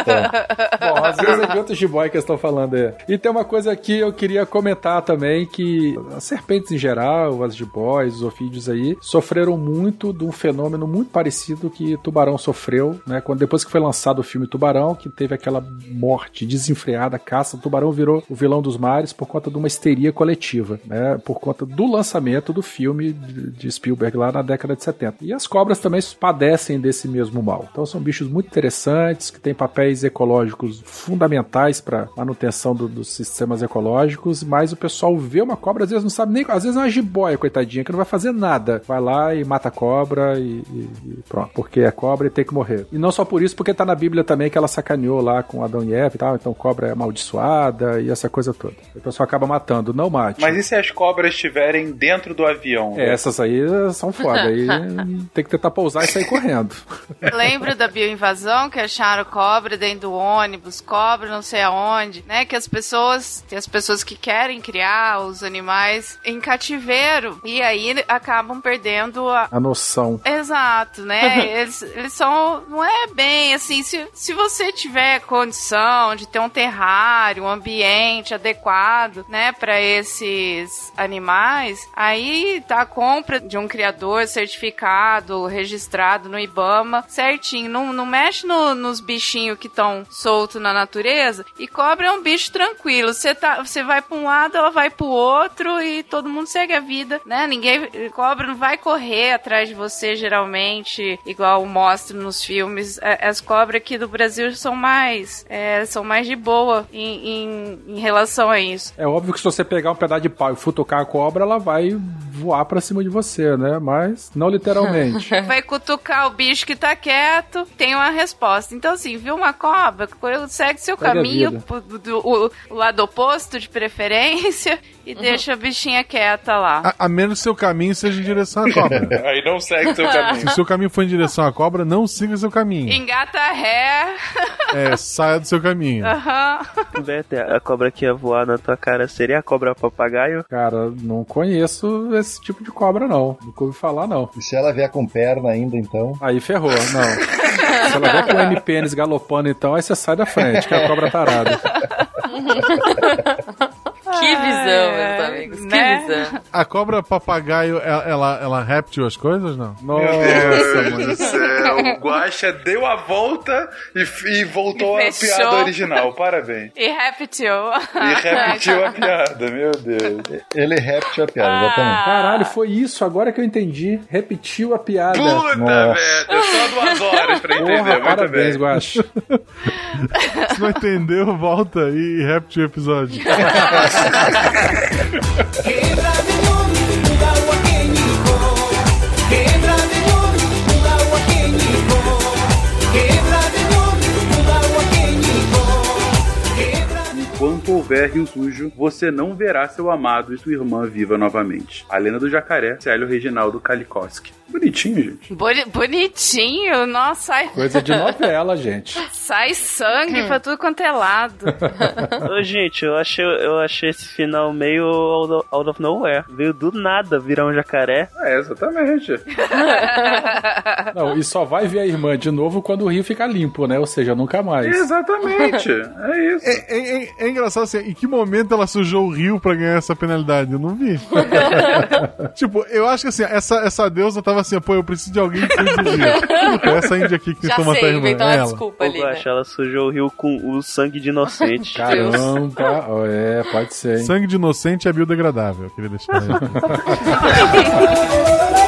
[SPEAKER 7] então. Bom, às vezes é de outro jiboia que eles estão falando aí. E tem uma coisa que eu queria comentar também, que as serpentes em geral, as jiboias, os ofídeos aí, sofreram muito de um fenômeno muito parecido que Tubarão sofreu, né? Quando depois que foi lançado o filme Tubarão, que teve aquela morte desenfreada, caça, o Tubarão virou o vilão dos mares por conta de uma histeria coletiva, né? Por conta do lançamento do filme de Spielberg lá na década de 70. E as cobras também padecem desse mesmo mal. Então são bichos muito interessantes, que têm papéis ecológicos fundamentais para manutenção do, dos sistemas ecológicos, mas o pessoal vê uma cobra, às vezes não sabe nem, às vezes é uma jiboia, coitadinha, que não vai fazer nada. Vai lá e mata a cobra e, e, e pronto, porque é cobra e tem que morrer. E não só por isso, porque tá na Bíblia também que ela sacaneou lá com Adão e Eva e tal, então cobra é amaldiçoada e essa coisa toda. O pessoal acaba matando, não mate.
[SPEAKER 2] Mas e se as cobras estiverem dentro do avião?
[SPEAKER 7] É, essas aí são foda, aí tem que tentar pousar e sair correndo.
[SPEAKER 4] Lembra da bioinvasão que acharam cobra dentro do ônibus, cobra não sei aonde, né? Que as pessoas, tem as pessoas que querem criar os animais em cativeiro e aí acabam perdendo a,
[SPEAKER 7] a noção.
[SPEAKER 4] Exato, né? eles, eles são, não é bem assim, se, se você tiver condição de ter um terrário, um ambiente adequado, né, para esses animais, aí tá a compra de um criador certificado, registrado no IBAMA, certinho. Não, não mexe no, nos bichinhos que estão soltos na natureza. E cobra é um bicho tranquilo. Você tá, vai para um lado, ela vai para o outro e todo mundo segue a vida, né? Ninguém cobra não vai correr atrás de você geralmente igual mostra nos filmes, as cobras aqui do Brasil são mais é, são mais de boa em, em, em, relação a isso.
[SPEAKER 7] É óbvio que se você pegar um pedaço de pau e futucar a cobra, ela vai voar pra cima de você, né? Mas não literalmente.
[SPEAKER 4] vai cutucar o bicho que tá quieto, tem uma resposta. Então, assim, viu uma cobra, segue seu segue caminho, do, o, o lado oposto de preferência, e uhum. deixa a bichinha quieta lá.
[SPEAKER 1] A, a menos que seu caminho seja em direção à cobra.
[SPEAKER 2] Aí não segue seu caminho.
[SPEAKER 1] Se o seu caminho for em direção à cobra, não siga seu caminho.
[SPEAKER 4] Engata ré.
[SPEAKER 1] É, saia do seu caminho.
[SPEAKER 3] Aham. Uhum. a cobra que ia voar na tua cara seria a cobra papagaio?
[SPEAKER 7] Cara, não conheço esse tipo de cobra, não. Nunca ouvi falar, não.
[SPEAKER 5] E se ela vier com perna ainda, então?
[SPEAKER 7] Aí ferrou, não. se ela vier com o M-pênis galopando, então, aí você sai da frente, que é a cobra tarada.
[SPEAKER 6] Que visão, meus amigos. Que né? visão.
[SPEAKER 1] A cobra papagaio, ela, ela, ela réptil as coisas, não?
[SPEAKER 2] Nossa, mano. do céu. O Guaxa deu a volta e, e voltou e a piada original. Parabéns.
[SPEAKER 4] E repetiu.
[SPEAKER 2] E repetiu a piada, meu Deus.
[SPEAKER 5] Ele repetiu a piada, ah. exatamente.
[SPEAKER 7] Caralho, foi isso. Agora que eu entendi. Repetiu a piada.
[SPEAKER 2] Puta, velho. Só duas horas pra entender. Porra,
[SPEAKER 7] parabéns, Guaxa.
[SPEAKER 1] Se não entendeu, volta e repetiu o episódio.
[SPEAKER 2] houver rio sujo, você não verá seu amado e sua irmã viva novamente. A lenda do jacaré, Célio Reginaldo Kalikoski. Bonitinho, gente.
[SPEAKER 4] Boni bonitinho? Nossa, sai...
[SPEAKER 7] Coisa de novela, gente.
[SPEAKER 4] Sai sangue pra tudo quanto é lado.
[SPEAKER 3] Ô, gente, eu achei, eu achei esse final meio out of nowhere. Veio do nada virar um jacaré.
[SPEAKER 2] É, exatamente.
[SPEAKER 7] Não, e só vai ver a irmã de novo quando o rio ficar limpo, né? Ou seja, nunca mais.
[SPEAKER 2] Exatamente. É isso.
[SPEAKER 1] É, é, é, é engraçado assim, em que momento ela sujou o rio pra ganhar essa penalidade? Eu não vi. tipo, eu acho que assim, essa, essa deusa tava assim, pô, eu preciso de alguém que cuide do rio. essa índia aqui que tentou matar a irmã.
[SPEAKER 6] Então é ela. desculpa ali.
[SPEAKER 3] Eu
[SPEAKER 6] né?
[SPEAKER 3] acho ela sujou o rio com o sangue de inocente.
[SPEAKER 7] Caramba, é, pode ser. Hein?
[SPEAKER 1] Sangue de inocente é biodegradável, eu queria deixar